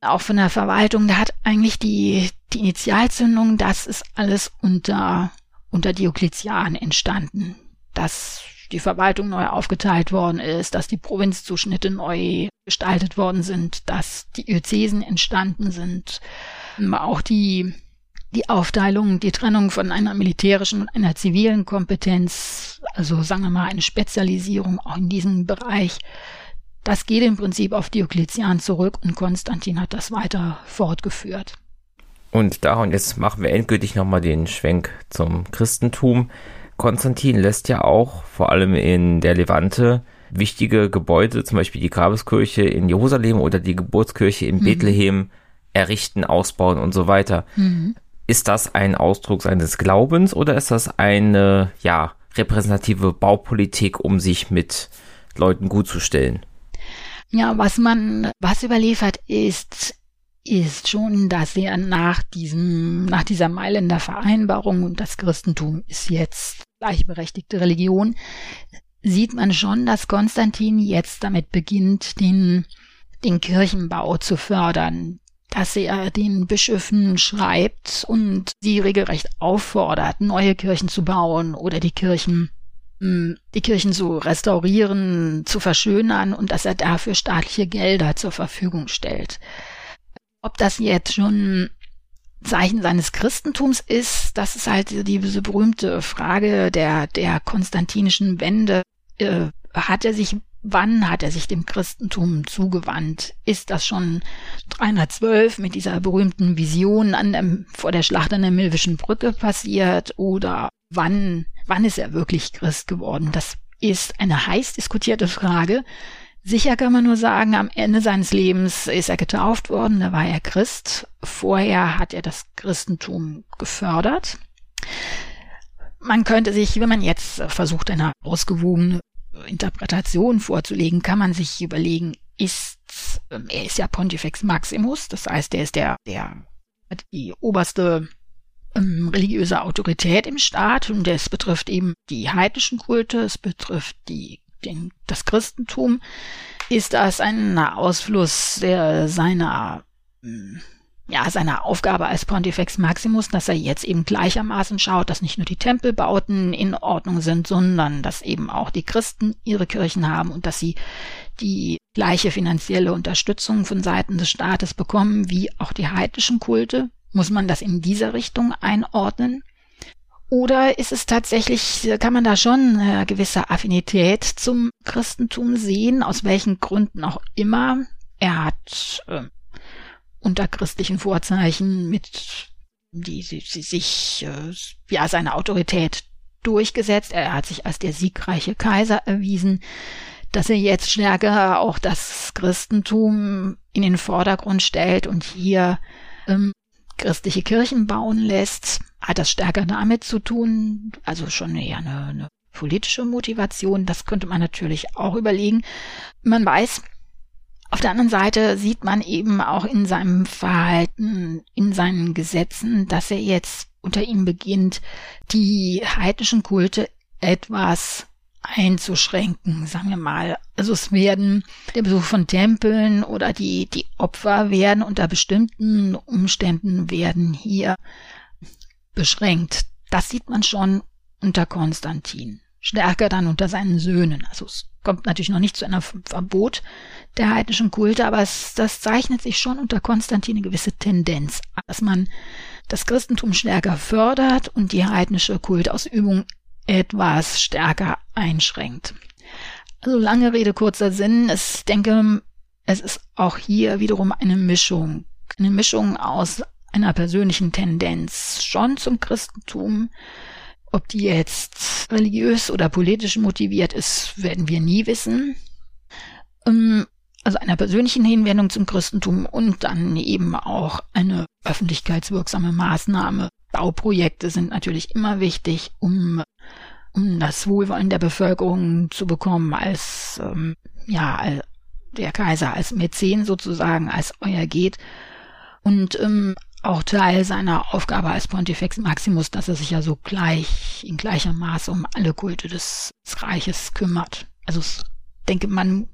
Auch von der Verwaltung, da hat eigentlich die, die Initialzündung, das ist alles unter, unter Diokletian entstanden. Dass die Verwaltung neu aufgeteilt worden ist, dass die Provinzzuschnitte neu gestaltet worden sind, dass die Diözesen entstanden sind, auch die, die Aufteilung, die Trennung von einer militärischen und einer zivilen Kompetenz, also sagen wir mal eine Spezialisierung auch in diesem Bereich, das geht im Prinzip auf Diokletian zurück und Konstantin hat das weiter fortgeführt. Und da und jetzt machen wir endgültig nochmal den Schwenk zum Christentum. Konstantin lässt ja auch, vor allem in der Levante, wichtige Gebäude, zum Beispiel die Grabeskirche in Jerusalem oder die Geburtskirche in mhm. Errichten, ausbauen und so weiter. Mhm. Ist das ein Ausdruck seines Glaubens oder ist das eine, ja, repräsentative Baupolitik, um sich mit Leuten gut zu stellen? Ja, was man, was überliefert ist, ist schon, dass er nach diesem, nach dieser Mailänder Vereinbarung und das Christentum ist jetzt gleichberechtigte Religion, sieht man schon, dass Konstantin jetzt damit beginnt, den, den Kirchenbau zu fördern, dass er den Bischöfen schreibt und sie regelrecht auffordert, neue Kirchen zu bauen oder die Kirchen hm, die Kirchen zu restaurieren, zu verschönern und dass er dafür staatliche Gelder zur Verfügung stellt. Ob das jetzt schon Zeichen seines Christentums ist, das ist halt diese berühmte Frage der, der konstantinischen Wende. Äh, hat er sich Wann hat er sich dem Christentum zugewandt? Ist das schon 312 mit dieser berühmten Vision an der, vor der Schlacht an der Milwischen Brücke passiert? Oder wann, wann ist er wirklich Christ geworden? Das ist eine heiß diskutierte Frage. Sicher kann man nur sagen, am Ende seines Lebens ist er getauft worden, da war er Christ. Vorher hat er das Christentum gefördert. Man könnte sich, wenn man jetzt versucht, eine ausgewogene Interpretation vorzulegen, kann man sich überlegen, ist, ähm, er ist ja Pontifex Maximus, das heißt, er ist der, der, die oberste ähm, religiöse Autorität im Staat und es betrifft eben die heidnischen Kulte, es betrifft die, den, das Christentum, ist das ein Ausfluss der, seiner hm, ja, seiner Aufgabe als Pontifex Maximus, dass er jetzt eben gleichermaßen schaut, dass nicht nur die Tempelbauten in Ordnung sind, sondern dass eben auch die Christen ihre Kirchen haben und dass sie die gleiche finanzielle Unterstützung von Seiten des Staates bekommen wie auch die heidnischen Kulte. Muss man das in dieser Richtung einordnen? Oder ist es tatsächlich, kann man da schon eine gewisse Affinität zum Christentum sehen, aus welchen Gründen auch immer? Er hat äh, unter christlichen Vorzeichen mit die, die, die sich äh, ja seine Autorität durchgesetzt. Er hat sich als der siegreiche Kaiser erwiesen, dass er jetzt stärker auch das Christentum in den Vordergrund stellt und hier ähm, christliche Kirchen bauen lässt, hat das stärker damit zu tun, also schon eher eine, eine politische Motivation. Das könnte man natürlich auch überlegen. Man weiß, auf der anderen Seite sieht man eben auch in seinem Verhalten, in seinen Gesetzen, dass er jetzt unter ihm beginnt, die heidnischen Kulte etwas einzuschränken, sagen wir mal. Also es werden der Besuch von Tempeln oder die, die Opfer werden unter bestimmten Umständen werden hier beschränkt. Das sieht man schon unter Konstantin. Stärker dann unter seinen Söhnen. Also es kommt natürlich noch nicht zu einem Verbot der heidnischen Kulte, aber es, das zeichnet sich schon unter Konstantin eine gewisse Tendenz, dass man das Christentum stärker fördert und die heidnische Kultausübung etwas stärker einschränkt. Also lange Rede, kurzer Sinn. Ich denke, es ist auch hier wiederum eine Mischung. Eine Mischung aus einer persönlichen Tendenz schon zum Christentum, ob die jetzt religiös oder politisch motiviert ist, werden wir nie wissen. Ähm, also einer persönlichen Hinwendung zum Christentum und dann eben auch eine öffentlichkeitswirksame Maßnahme. Bauprojekte sind natürlich immer wichtig, um, um das Wohlwollen der Bevölkerung zu bekommen, als ähm, ja der Kaiser als Mäzen sozusagen, als euer geht. Und ähm, auch Teil seiner Aufgabe als Pontifex Maximus, dass er sich ja so gleich, in gleicher Maße um alle Kulte des, Reiches kümmert. Also ich denke, man,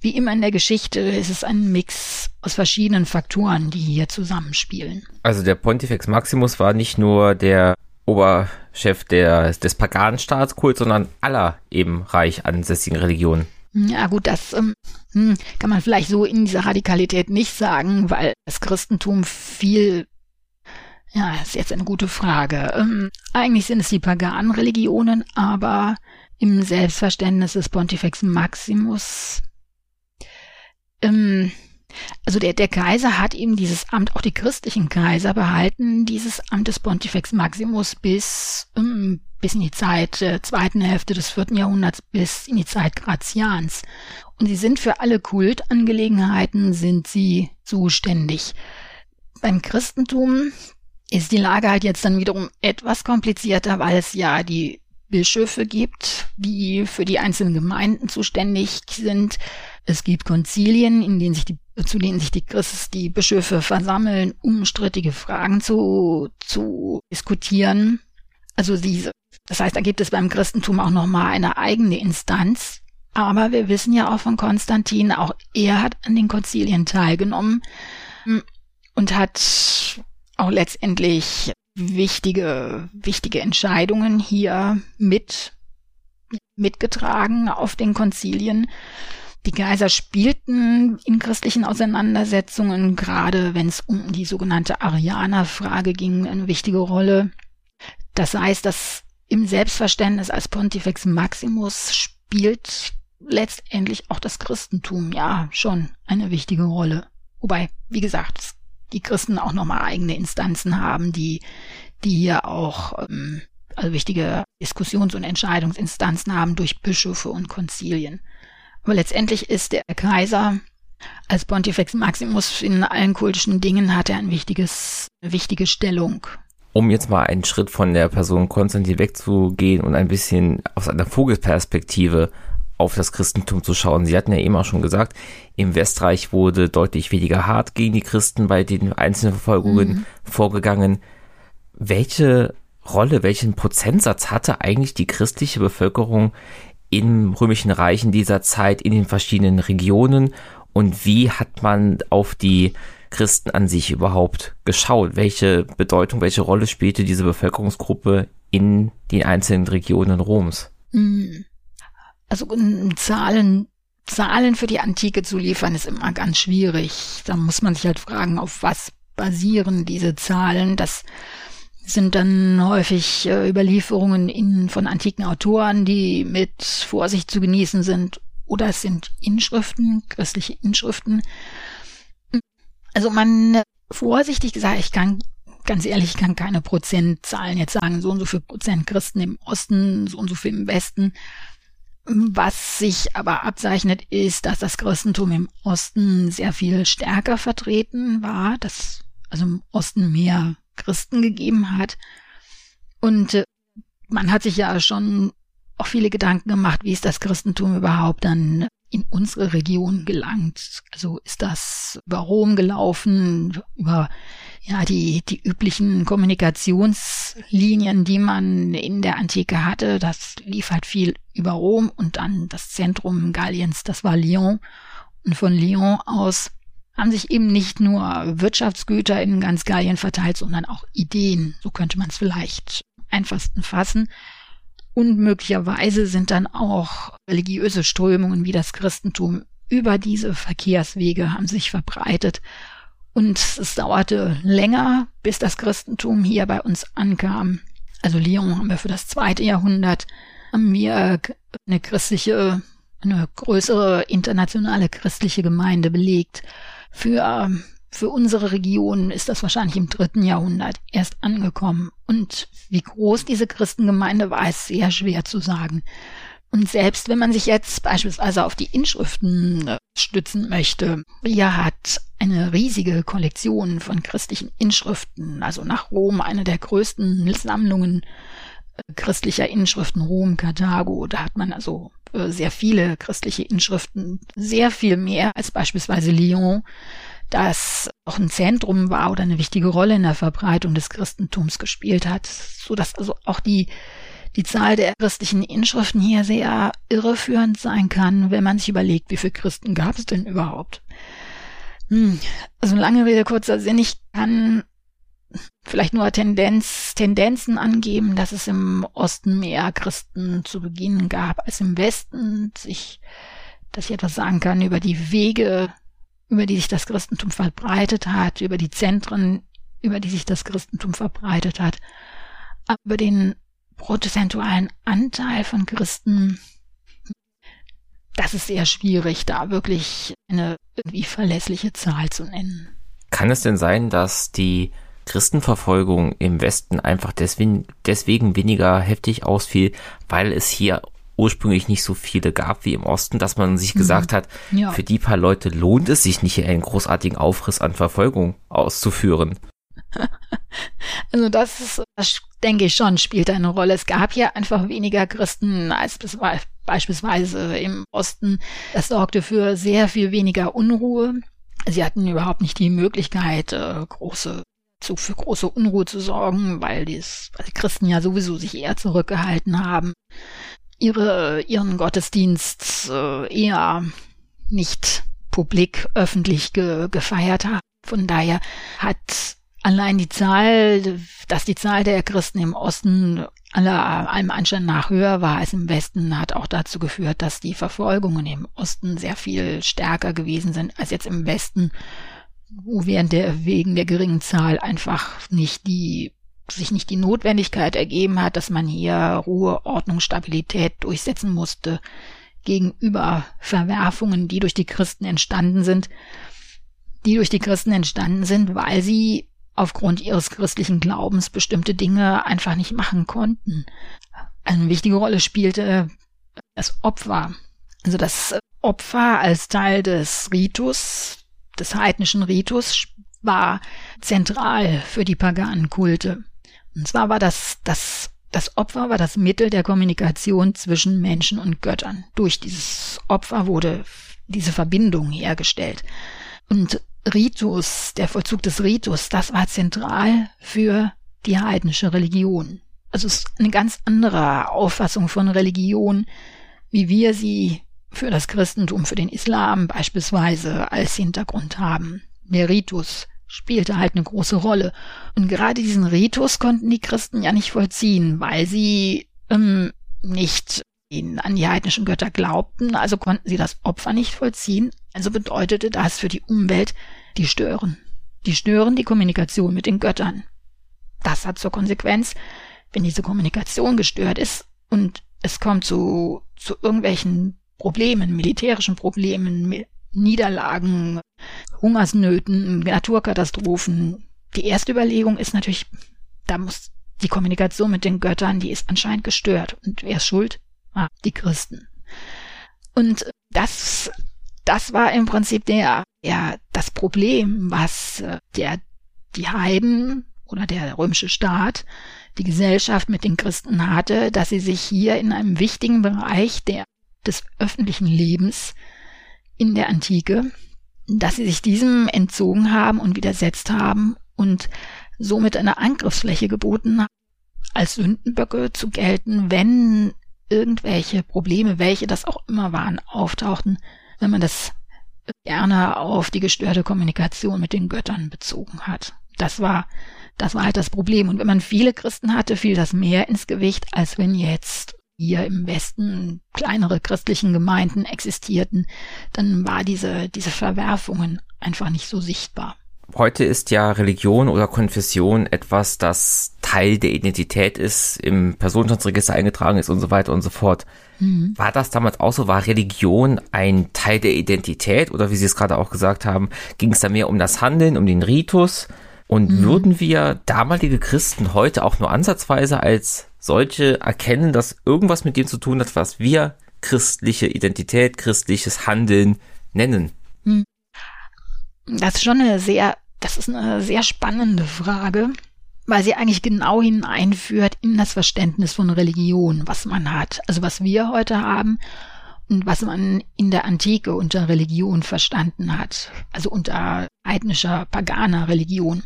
wie immer in der Geschichte, ist es ein Mix aus verschiedenen Faktoren, die hier zusammenspielen. Also der Pontifex Maximus war nicht nur der Oberchef der, des Paganenstaatskults, sondern aller eben reich ansässigen Religionen. Ja gut, das ähm, hm, kann man vielleicht so in dieser Radikalität nicht sagen, weil das Christentum viel, ja, ist jetzt eine gute Frage. Ähm, eigentlich sind es die paganen Religionen, aber im Selbstverständnis des Pontifex Maximus, ähm, also der, der Kaiser hat eben dieses Amt, auch die christlichen Kaiser behalten dieses Amt des Pontifex Maximus bis ähm, bis in die Zeit der zweiten Hälfte des vierten Jahrhunderts bis in die Zeit Gratians. Und sie sind für alle Kultangelegenheiten sind sie zuständig. Beim Christentum ist die Lage halt jetzt dann wiederum etwas komplizierter, weil es ja die Bischöfe gibt, die für die einzelnen Gemeinden zuständig sind. Es gibt Konzilien, in denen sich die, zu denen sich die Christen, die Bischöfe versammeln, um strittige Fragen zu, zu diskutieren. Also diese das heißt, da gibt es beim Christentum auch nochmal eine eigene Instanz. Aber wir wissen ja auch von Konstantin, auch er hat an den Konzilien teilgenommen hm, und hat auch letztendlich wichtige, wichtige Entscheidungen hier mit, mitgetragen auf den Konzilien. Die Kaiser spielten in christlichen Auseinandersetzungen, gerade wenn es um die sogenannte Arianerfrage ging, eine wichtige Rolle. Das heißt, dass im Selbstverständnis als Pontifex Maximus spielt letztendlich auch das Christentum ja schon eine wichtige Rolle. Wobei, wie gesagt, die Christen auch nochmal eigene Instanzen haben, die, die hier auch ähm, also wichtige Diskussions- und Entscheidungsinstanzen haben durch Bischöfe und Konzilien. Aber letztendlich ist der Kaiser als Pontifex Maximus in allen kultischen Dingen hat er ein wichtiges, eine wichtige Stellung um jetzt mal einen Schritt von der Person Konstantin wegzugehen und ein bisschen aus einer Vogelperspektive auf das Christentum zu schauen. Sie hatten ja eben auch schon gesagt, im Westreich wurde deutlich weniger hart gegen die Christen bei den einzelnen Verfolgungen mhm. vorgegangen. welche Rolle, welchen Prozentsatz hatte eigentlich die christliche Bevölkerung im römischen Reich in dieser Zeit in den verschiedenen Regionen und wie hat man auf die Christen an sich überhaupt geschaut? Welche Bedeutung, welche Rolle spielte diese Bevölkerungsgruppe in den einzelnen Regionen Roms? Hm. Also Zahlen, Zahlen für die Antike zu liefern, ist immer ganz schwierig. Da muss man sich halt fragen, auf was basieren diese Zahlen. Das sind dann häufig äh, Überlieferungen in, von antiken Autoren, die mit Vorsicht zu genießen sind. Oder es sind Inschriften, christliche Inschriften. Also man, vorsichtig gesagt, ich kann ganz ehrlich, ich kann keine Prozentzahlen jetzt sagen, so und so viel Prozent Christen im Osten, so und so viel im Westen. Was sich aber abzeichnet, ist, dass das Christentum im Osten sehr viel stärker vertreten war, dass also im Osten mehr Christen gegeben hat. Und äh, man hat sich ja schon auch viele Gedanken gemacht, wie ist das Christentum überhaupt dann in unsere Region gelangt. Also ist das über Rom gelaufen, über ja die die üblichen Kommunikationslinien, die man in der Antike hatte. Das lief halt viel über Rom und dann das Zentrum Galliens, das war Lyon. Und von Lyon aus haben sich eben nicht nur Wirtschaftsgüter in ganz Gallien verteilt, sondern auch Ideen. So könnte man es vielleicht einfachsten fassen. Und möglicherweise sind dann auch religiöse Strömungen wie das Christentum über diese Verkehrswege haben sich verbreitet. Und es dauerte länger, bis das Christentum hier bei uns ankam. Also Lyon haben wir für das zweite Jahrhundert, haben wir eine christliche, eine größere internationale christliche Gemeinde belegt. Für, für unsere Region ist das wahrscheinlich im dritten Jahrhundert erst angekommen. Und wie groß diese Christengemeinde war, ist sehr schwer zu sagen. Und selbst wenn man sich jetzt beispielsweise auf die Inschriften äh, stützen möchte, Ria hat eine riesige Kollektion von christlichen Inschriften, also nach Rom eine der größten Sammlungen äh, christlicher Inschriften, Rom, Karthago. Da hat man also äh, sehr viele christliche Inschriften, sehr viel mehr als beispielsweise Lyon, das auch ein Zentrum war oder eine wichtige Rolle in der Verbreitung des Christentums gespielt hat, so dass also auch die die Zahl der christlichen Inschriften hier sehr irreführend sein kann, wenn man sich überlegt, wie viele Christen gab es denn überhaupt. Hm, also lange Rede, kurzer Sinn, ich kann vielleicht nur Tendenz, Tendenzen angeben, dass es im Osten mehr Christen zu Beginn gab als im Westen. Ich, dass ich etwas sagen kann über die Wege, über die sich das Christentum verbreitet hat, über die Zentren, über die sich das Christentum verbreitet hat, über den prozentualen Anteil von Christen, das ist sehr schwierig, da wirklich eine irgendwie verlässliche Zahl zu nennen. Kann es denn sein, dass die Christenverfolgung im Westen einfach deswegen, deswegen weniger heftig ausfiel, weil es hier ursprünglich nicht so viele gab wie im Osten, dass man sich mhm. gesagt hat, ja. für die paar Leute lohnt es sich nicht, einen großartigen Aufriss an Verfolgung auszuführen. Also das ist, das denke ich schon, spielt eine Rolle. Es gab hier einfach weniger Christen als beispielsweise im Osten. Das sorgte für sehr viel weniger Unruhe. Sie hatten überhaupt nicht die Möglichkeit, äh, große zu, für große Unruhe zu sorgen, weil, dies, weil die Christen ja sowieso sich eher zurückgehalten haben, ihre, ihren Gottesdienst äh, eher nicht publik, öffentlich ge, gefeiert haben. Von daher hat allein die Zahl, dass die Zahl der Christen im Osten aller, allem Anschein nach höher war als im Westen, hat auch dazu geführt, dass die Verfolgungen im Osten sehr viel stärker gewesen sind als jetzt im Westen wo während der, wegen der geringen Zahl einfach nicht die, sich nicht die Notwendigkeit ergeben hat, dass man hier Ruhe, Ordnung, Stabilität durchsetzen musste gegenüber Verwerfungen, die durch die Christen entstanden sind, die durch die Christen entstanden sind, weil sie aufgrund ihres christlichen Glaubens bestimmte Dinge einfach nicht machen konnten. Eine wichtige Rolle spielte das Opfer. Also das Opfer als Teil des Ritus, des heidnischen Ritus war zentral für die paganen Kulte. Und zwar war das, das, das Opfer war das Mittel der Kommunikation zwischen Menschen und Göttern. Durch dieses Opfer wurde diese Verbindung hergestellt. Und Ritus, der Vollzug des Ritus, das war zentral für die heidnische Religion. Also es ist eine ganz andere Auffassung von Religion, wie wir sie für das Christentum, für den Islam beispielsweise als Hintergrund haben. Der Ritus spielte halt eine große Rolle. Und gerade diesen Ritus konnten die Christen ja nicht vollziehen, weil sie ähm, nicht an die heidnischen Götter glaubten, also konnten sie das Opfer nicht vollziehen. Also bedeutete das für die Umwelt, die stören. Die stören die Kommunikation mit den Göttern. Das hat zur Konsequenz, wenn diese Kommunikation gestört ist und es kommt zu, zu irgendwelchen Problemen, militärischen Problemen, Niederlagen, Hungersnöten, Naturkatastrophen. Die erste Überlegung ist natürlich, da muss die Kommunikation mit den Göttern, die ist anscheinend gestört. Und wer ist schuld? Ah, die Christen. Und das, das war im Prinzip der, ja, das Problem, was äh, der, die Heiden oder der römische Staat, die Gesellschaft mit den Christen hatte, dass sie sich hier in einem wichtigen Bereich der, des öffentlichen Lebens in der Antike, dass sie sich diesem entzogen haben und widersetzt haben und somit eine Angriffsfläche geboten haben, als Sündenböcke zu gelten, wenn irgendwelche Probleme, welche das auch immer waren, auftauchten, wenn man das gerne auf die gestörte Kommunikation mit den Göttern bezogen hat. Das war, das war halt das Problem. Und wenn man viele Christen hatte, fiel das mehr ins Gewicht, als wenn jetzt hier im Westen kleinere christlichen Gemeinden existierten, dann war diese, diese Verwerfungen einfach nicht so sichtbar. Heute ist ja Religion oder Konfession etwas, das Teil der Identität ist, im Personenstandsregister eingetragen ist und so weiter und so fort. Mhm. War das damals auch so? War Religion ein Teil der Identität oder wie Sie es gerade auch gesagt haben, ging es da mehr um das Handeln, um den Ritus? Und mhm. würden wir damalige Christen heute auch nur ansatzweise als solche erkennen, dass irgendwas mit dem zu tun hat, was wir christliche Identität, christliches Handeln nennen? Hm. Das ist schon eine sehr, das ist eine sehr spannende Frage, weil sie eigentlich genau hineinführt in das Verständnis von Religion, was man hat. Also was wir heute haben und was man in der Antike unter Religion verstanden hat. Also unter heidnischer, paganer Religion.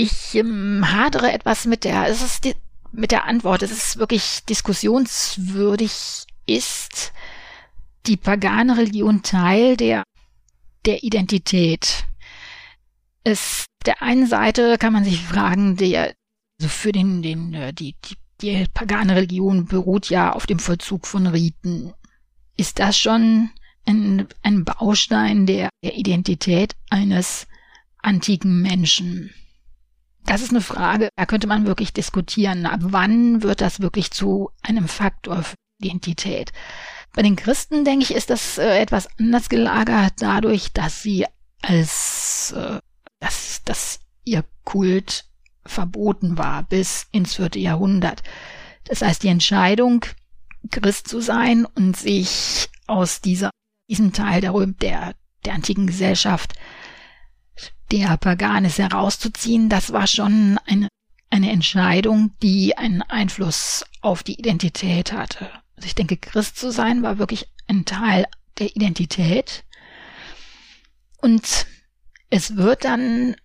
Ich ähm, hadere etwas mit der, es ist die, mit der Antwort, es ist wirklich diskussionswürdig, ist die pagane Religion Teil der, der Identität. Es, der einen Seite kann man sich fragen, der, also für den, den, äh, die, die, die pagane Religion beruht ja auf dem Vollzug von Riten. Ist das schon ein, ein Baustein der, der Identität eines antiken Menschen? Das ist eine Frage, da könnte man wirklich diskutieren. Ab wann wird das wirklich zu einem Faktor für Identität? Bei den Christen, denke ich, ist das äh, etwas anders gelagert, dadurch, dass sie als, äh, dass, dass ihr Kult verboten war bis ins vierte Jahrhundert. Das heißt, die Entscheidung, Christ zu sein und sich aus dieser, diesem Teil der, der, der antiken Gesellschaft der Paganes herauszuziehen, das war schon eine, eine Entscheidung, die einen Einfluss auf die Identität hatte. Also ich denke, Christ zu sein war wirklich ein Teil der Identität. Und es wird dann,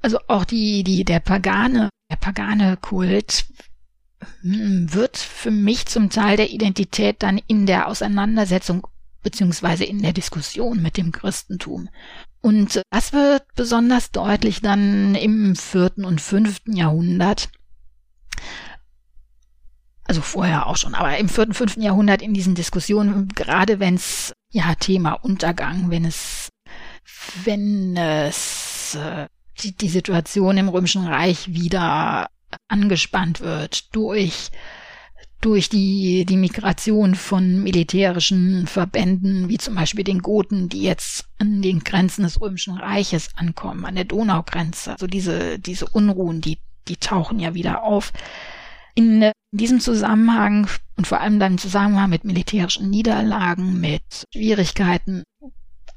also auch die, die, der pagane, der pagane Kult hm, wird für mich zum Teil der Identität dann in der Auseinandersetzung beziehungsweise in der Diskussion mit dem Christentum. Und das wird besonders deutlich dann im vierten und fünften Jahrhundert. Also vorher auch schon, aber im vierten, fünften Jahrhundert in diesen Diskussionen, gerade wenn es, ja, Thema Untergang, wenn es, wenn es äh, die, die Situation im Römischen Reich wieder angespannt wird durch durch die, die Migration von militärischen Verbänden, wie zum Beispiel den Goten, die jetzt an den Grenzen des Römischen Reiches ankommen, an der Donaugrenze. Also diese, diese Unruhen, die, die tauchen ja wieder auf. In diesem Zusammenhang und vor allem dann im Zusammenhang mit militärischen Niederlagen, mit Schwierigkeiten,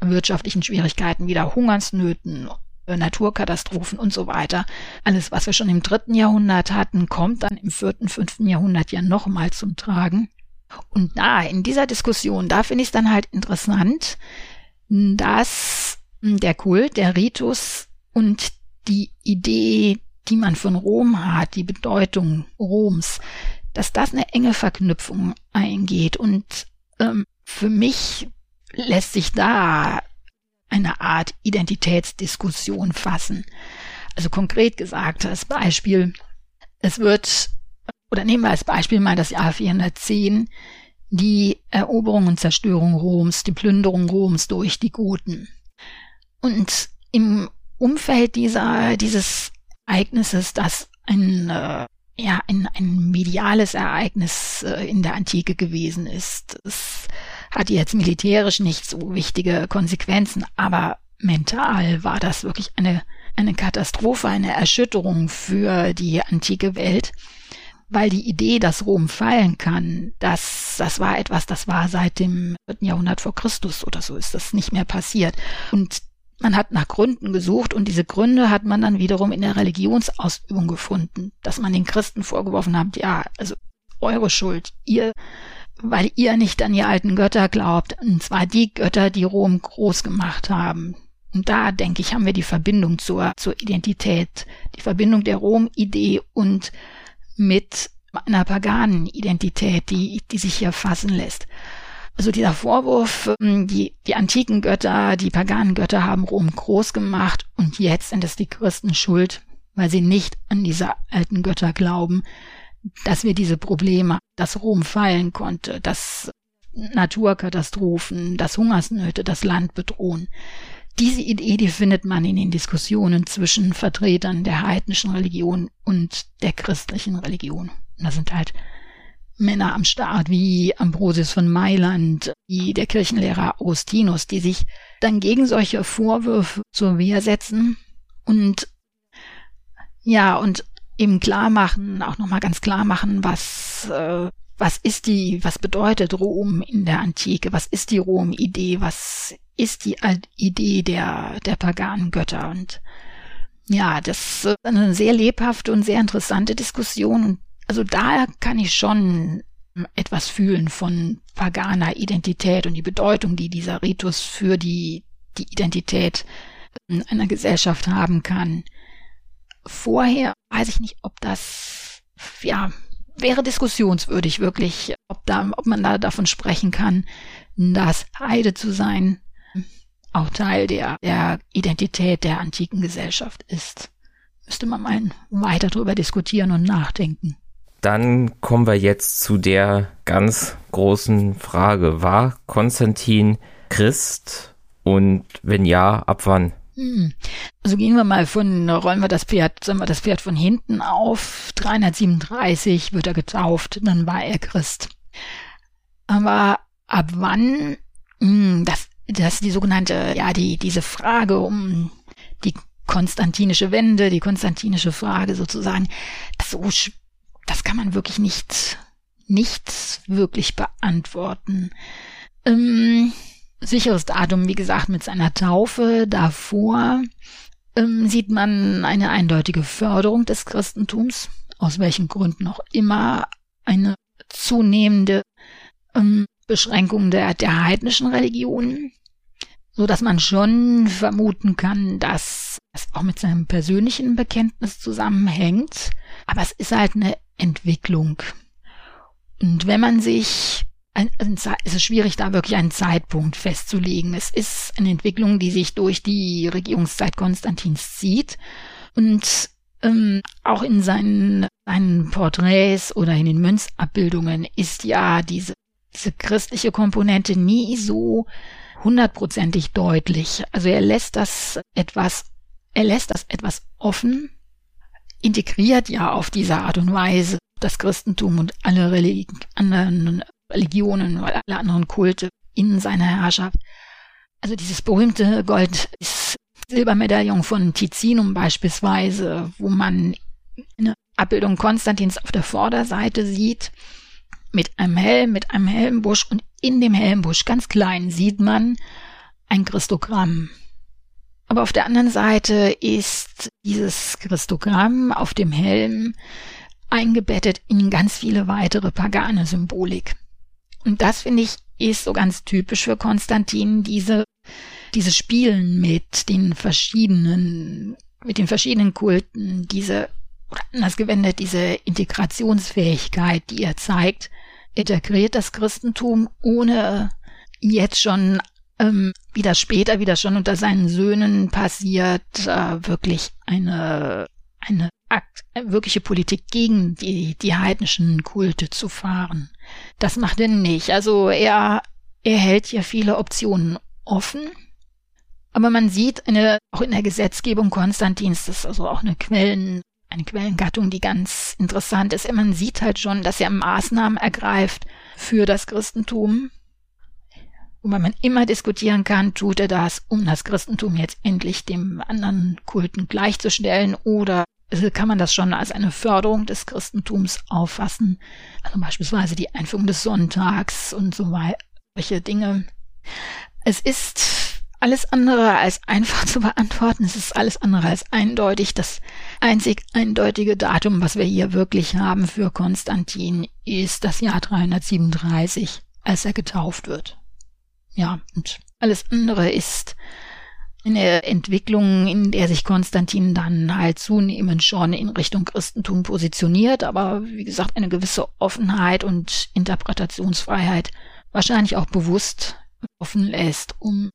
wirtschaftlichen Schwierigkeiten, wieder Hungersnöten Naturkatastrophen und so weiter. Alles, was wir schon im dritten Jahrhundert hatten, kommt dann im vierten, fünften Jahrhundert ja nochmal zum Tragen. Und da, in dieser Diskussion, da finde ich es dann halt interessant, dass der Kult, der Ritus und die Idee die man von Rom hat, die Bedeutung Roms, dass das eine enge Verknüpfung eingeht. Und ähm, für mich lässt sich da eine Art Identitätsdiskussion fassen. Also konkret gesagt, als Beispiel, es wird, oder nehmen wir als Beispiel mal das Jahr 410, die Eroberung und Zerstörung Roms, die Plünderung Roms durch die Goten. Und im Umfeld dieser, dieses Ereignisses, das ein, äh, ja, ein, ein mediales Ereignis äh, in der Antike gewesen ist. Es hatte jetzt militärisch nicht so wichtige Konsequenzen, aber mental war das wirklich eine, eine Katastrophe, eine Erschütterung für die antike Welt weil die Idee, dass Rom fallen kann, das, das war etwas, das war seit dem dritten Jahrhundert vor Christus oder so ist das nicht mehr passiert. Und man hat nach Gründen gesucht und diese Gründe hat man dann wiederum in der Religionsausübung gefunden, dass man den Christen vorgeworfen hat, ja, also eure Schuld, ihr, weil ihr nicht an die alten Götter glaubt, und zwar die Götter, die Rom groß gemacht haben. Und da, denke ich, haben wir die Verbindung zur, zur Identität, die Verbindung der Rom-Idee und mit einer paganen Identität, die, die sich hier fassen lässt. Also dieser Vorwurf, ähm, die, die antiken Götter, die paganen Götter haben Rom groß gemacht und jetzt sind es die Christen schuld, weil sie nicht an diese alten Götter glauben, dass wir diese Probleme, dass Rom fallen konnte, dass Naturkatastrophen, dass Hungersnöte das Land bedrohen. Diese Idee, die findet man in den Diskussionen zwischen Vertretern der heidnischen Religion und der christlichen Religion. Und da sind halt Männer am Start wie Ambrosius von Mailand, wie der Kirchenlehrer Augustinus, die sich dann gegen solche Vorwürfe zur Wehr setzen und ja, und eben klar machen, auch nochmal ganz klar machen, was, äh, was ist die, was bedeutet Rom in der Antike, was ist die Rom-Idee, was ist die Idee der, der paganen Götter. Und ja, das ist eine sehr lebhafte und sehr interessante Diskussion. Und also da kann ich schon etwas fühlen von paganer Identität und die Bedeutung, die dieser Ritus für die, die Identität einer Gesellschaft haben kann. Vorher weiß ich nicht, ob das, ja, wäre diskussionswürdig wirklich, ob da, ob man da davon sprechen kann, das Heide zu sein, auch Teil der, der Identität der antiken Gesellschaft ist. Müsste man mal weiter darüber diskutieren und nachdenken. Dann kommen wir jetzt zu der ganz großen Frage. War Konstantin Christ? Und wenn ja, ab wann? Hm. Also gehen wir mal von, rollen wir das Pferd, sagen wir das Pferd von hinten auf. 337 wird er getauft, dann war er Christ. Aber ab wann? Hm, das dass die sogenannte, ja, die, diese Frage um die konstantinische Wende, die konstantinische Frage sozusagen, das, so, das kann man wirklich nicht, nicht wirklich beantworten. Ähm, sicheres Datum, wie gesagt, mit seiner Taufe davor ähm, sieht man eine eindeutige Förderung des Christentums, aus welchen Gründen auch immer eine zunehmende ähm, Beschränkung der, der heidnischen Religionen so dass man schon vermuten kann, dass es auch mit seinem persönlichen Bekenntnis zusammenhängt. Aber es ist halt eine Entwicklung. Und wenn man sich, es ist schwierig, da wirklich einen Zeitpunkt festzulegen. Es ist eine Entwicklung, die sich durch die Regierungszeit Konstantins zieht und ähm, auch in seinen, seinen Porträts oder in den Münzabbildungen ist ja diese, diese christliche Komponente nie so hundertprozentig deutlich. Also er lässt das etwas, er lässt das etwas offen, integriert ja auf diese Art und Weise das Christentum und alle Religi anderen Religionen oder alle anderen Kulte in seine Herrschaft. Also dieses berühmte Gold Silbermedaillon von Tizinum beispielsweise, wo man eine Abbildung Konstantins auf der Vorderseite sieht, mit einem Helm, mit einem Helmbusch und in dem Helmbusch ganz klein sieht man ein Christogramm. Aber auf der anderen Seite ist dieses Christogramm auf dem Helm eingebettet in ganz viele weitere pagane Symbolik. Und das finde ich ist so ganz typisch für Konstantin, diese, diese Spielen mit den verschiedenen, mit den verschiedenen Kulten, diese oder anders gewendet, diese Integrationsfähigkeit, die er zeigt, integriert das Christentum, ohne jetzt schon, ähm, wie das später, wie das schon unter seinen Söhnen passiert, äh, wirklich eine, eine Akt, wirkliche Politik gegen die, die heidnischen Kulte zu fahren. Das macht er nicht. Also er, er hält hier viele Optionen offen. Aber man sieht eine, auch in der Gesetzgebung Konstantins, das ist also auch eine Quellen, eine Quellengattung, die ganz interessant ist. Man sieht halt schon, dass er Maßnahmen ergreift für das Christentum. Wobei man immer diskutieren kann, tut er das, um das Christentum jetzt endlich dem anderen Kulten gleichzustellen oder kann man das schon als eine Förderung des Christentums auffassen. Also beispielsweise die Einführung des Sonntags und so weiter, solche Dinge. Es ist alles andere als einfach zu beantworten. Es ist alles andere als eindeutig. Das einzig eindeutige Datum, was wir hier wirklich haben für Konstantin, ist das Jahr 337, als er getauft wird. Ja, und alles andere ist eine Entwicklung, in der sich Konstantin dann halt zunehmend schon in Richtung Christentum positioniert, aber wie gesagt, eine gewisse Offenheit und Interpretationsfreiheit wahrscheinlich auch bewusst offen lässt, um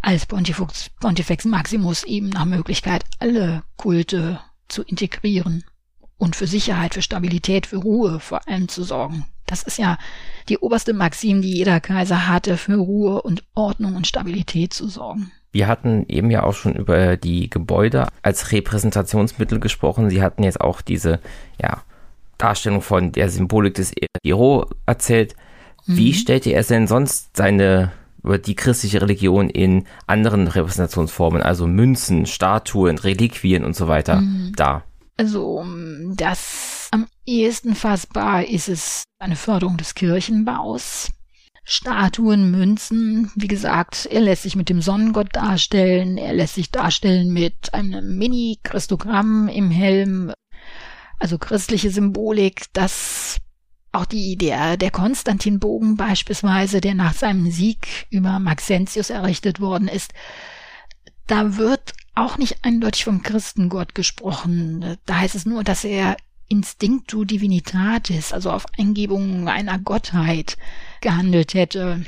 als Pontifex, Pontifex Maximus eben nach Möglichkeit alle Kulte zu integrieren und für Sicherheit, für Stabilität, für Ruhe vor allem zu sorgen. Das ist ja die oberste Maxim, die jeder Kaiser hatte, für Ruhe und Ordnung und Stabilität zu sorgen. Wir hatten eben ja auch schon über die Gebäude als Repräsentationsmittel gesprochen. Sie hatten jetzt auch diese ja, Darstellung von der Symbolik des Hero erzählt. Mhm. Wie stellte er denn sonst seine über die christliche Religion in anderen Repräsentationsformen, also Münzen, Statuen, Reliquien und so weiter, mhm. dar? Also das am ehesten fassbar ist es eine Förderung des Kirchenbaus. Statuen, Münzen, wie gesagt, er lässt sich mit dem Sonnengott darstellen, er lässt sich darstellen mit einem Mini-Christogramm im Helm, also christliche Symbolik, das auch die, der, der Konstantinbogen beispielsweise, der nach seinem Sieg über Maxentius errichtet worden ist, da wird auch nicht eindeutig vom Christengott gesprochen. Da heißt es nur, dass er Instinctu Divinitatis, also auf Eingebung einer Gottheit gehandelt hätte.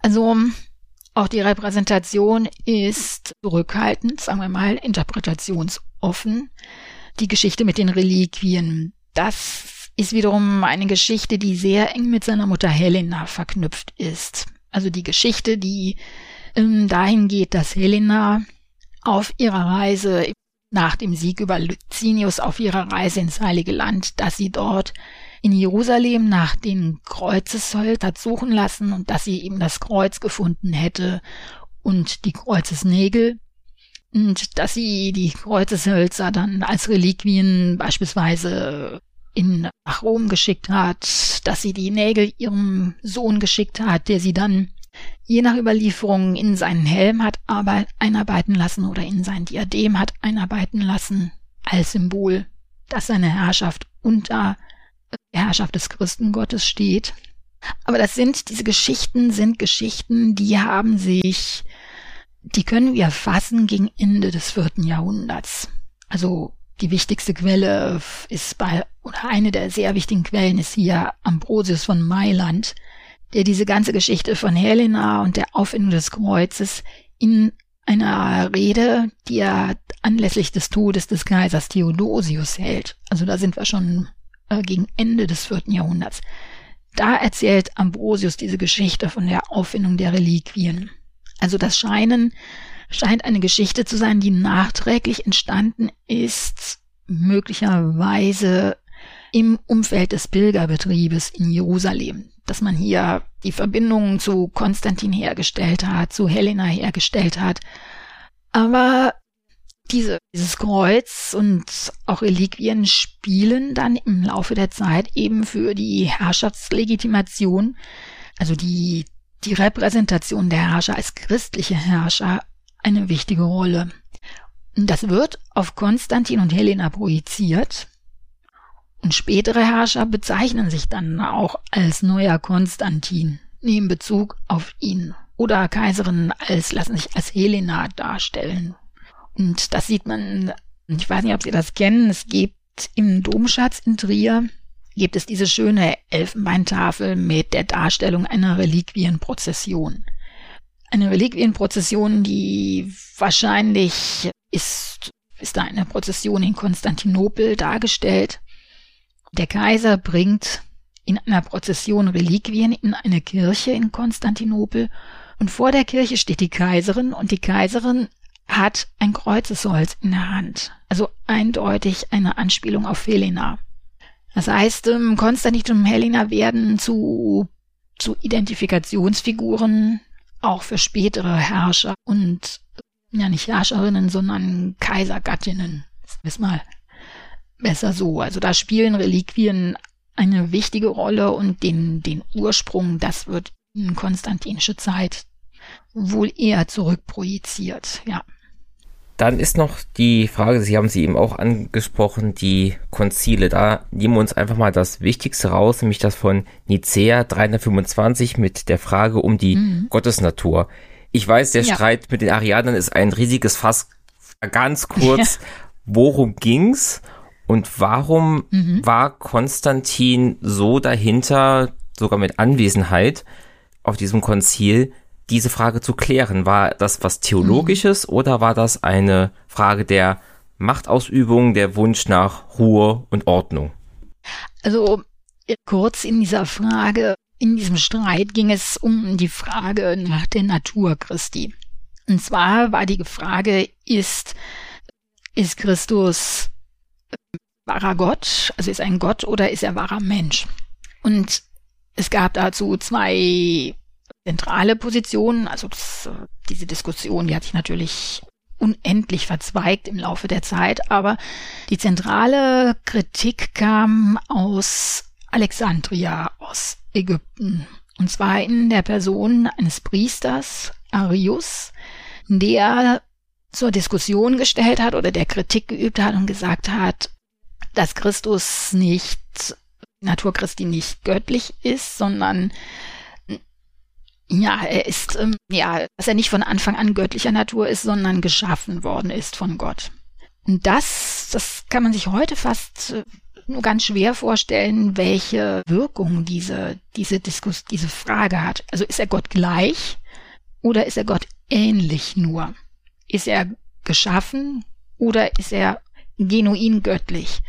Also auch die Repräsentation ist zurückhaltend, sagen wir mal, interpretationsoffen. Die Geschichte mit den Reliquien, das ist wiederum eine Geschichte, die sehr eng mit seiner Mutter Helena verknüpft ist. Also die Geschichte, die ähm, dahin geht, dass Helena auf ihrer Reise nach dem Sieg über Licinius auf ihrer Reise ins Heilige Land, dass sie dort in Jerusalem nach den Kreuzessold hat suchen lassen und dass sie eben das Kreuz gefunden hätte und die Kreuzesnägel und dass sie die Kreuzeshölzer dann als Reliquien beispielsweise in, nach Rom geschickt hat, dass sie die Nägel ihrem Sohn geschickt hat, der sie dann je nach Überlieferung in seinen Helm hat einarbeiten lassen oder in sein Diadem hat einarbeiten lassen, als Symbol, dass seine Herrschaft unter der Herrschaft des Christengottes steht. Aber das sind, diese Geschichten sind Geschichten, die haben sich, die können wir fassen gegen Ende des vierten Jahrhunderts. Also die wichtigste Quelle ist bei, oder eine der sehr wichtigen Quellen ist hier Ambrosius von Mailand, der diese ganze Geschichte von Helena und der Auffindung des Kreuzes in einer Rede, die er anlässlich des Todes des Kaisers Theodosius hält. Also da sind wir schon äh, gegen Ende des vierten Jahrhunderts. Da erzählt Ambrosius diese Geschichte von der Auffindung der Reliquien. Also das scheinen scheint eine Geschichte zu sein, die nachträglich entstanden ist, möglicherweise im Umfeld des Pilgerbetriebes in Jerusalem, dass man hier die Verbindungen zu Konstantin hergestellt hat, zu Helena hergestellt hat. Aber diese, dieses Kreuz und auch Reliquien spielen dann im Laufe der Zeit eben für die Herrschaftslegitimation, also die, die Repräsentation der Herrscher als christliche Herrscher eine wichtige Rolle. Das wird auf Konstantin und Helena projiziert. Und spätere Herrscher bezeichnen sich dann auch als neuer Konstantin, nehmen Bezug auf ihn. Oder Kaiserinnen als, lassen sich als Helena darstellen. Und das sieht man Ich weiß nicht, ob Sie das kennen. Es gibt im Domschatz in Trier gibt es diese schöne Elfenbeintafel mit der Darstellung einer Reliquienprozession. Eine Reliquienprozession, die wahrscheinlich ist, ist da eine Prozession in Konstantinopel dargestellt. Der Kaiser bringt in einer Prozession Reliquien in eine Kirche in Konstantinopel und vor der Kirche steht die Kaiserin und die Kaiserin hat ein Kreuzesholz in der Hand. Also eindeutig eine Anspielung auf Helena. Das heißt, ähm, Konstantin und Helena werden zu, zu Identifikationsfiguren auch für spätere Herrscher und ja nicht Herrscherinnen, sondern Kaisergattinnen. Das ist mal besser so. Also da spielen Reliquien eine wichtige Rolle und den, den Ursprung, das wird in konstantinische Zeit wohl eher zurückprojiziert, ja. Dann ist noch die Frage, Sie haben sie eben auch angesprochen, die Konzile. Da nehmen wir uns einfach mal das Wichtigste raus, nämlich das von Nicea 325 mit der Frage um die mhm. Gottesnatur. Ich weiß, der ja. Streit mit den Arianern ist ein riesiges Fass. Ganz kurz, ja. worum ging's und warum mhm. war Konstantin so dahinter, sogar mit Anwesenheit auf diesem Konzil, diese Frage zu klären. War das was Theologisches mhm. oder war das eine Frage der Machtausübung, der Wunsch nach Ruhe und Ordnung? Also kurz in dieser Frage, in diesem Streit ging es um die Frage nach der Natur Christi. Und zwar war die Frage, ist, ist Christus wahrer Gott, also ist er ein Gott oder ist er wahrer Mensch? Und es gab dazu zwei zentrale Position. Also das, diese Diskussion, die hat sich natürlich unendlich verzweigt im Laufe der Zeit, aber die zentrale Kritik kam aus Alexandria, aus Ägypten. Und zwar in der Person eines Priesters, Arius, der zur Diskussion gestellt hat oder der Kritik geübt hat und gesagt hat, dass Christus nicht, Natur Christi nicht göttlich ist, sondern ja, er ist, ähm, ja, dass er nicht von Anfang an göttlicher Natur ist, sondern geschaffen worden ist von Gott. Und das, das kann man sich heute fast äh, nur ganz schwer vorstellen, welche Wirkung diese, diese Diskus, diese Frage hat. Also ist er Gott gleich oder ist er Gott ähnlich nur? Ist er geschaffen oder ist er genuin göttlich?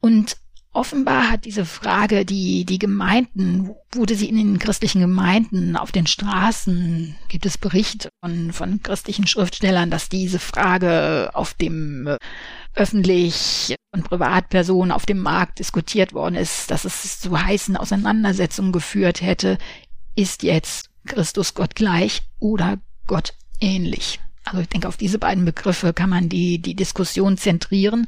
Und Offenbar hat diese Frage die, die Gemeinden, wurde sie in den christlichen Gemeinden auf den Straßen, gibt es Berichte von, von christlichen Schriftstellern, dass diese Frage auf dem äh, öffentlich von Privatpersonen auf dem Markt diskutiert worden ist, dass es zu heißen Auseinandersetzungen geführt hätte, ist jetzt Christus Gott gleich oder Gott ähnlich. Also ich denke, auf diese beiden Begriffe kann man die, die Diskussion zentrieren.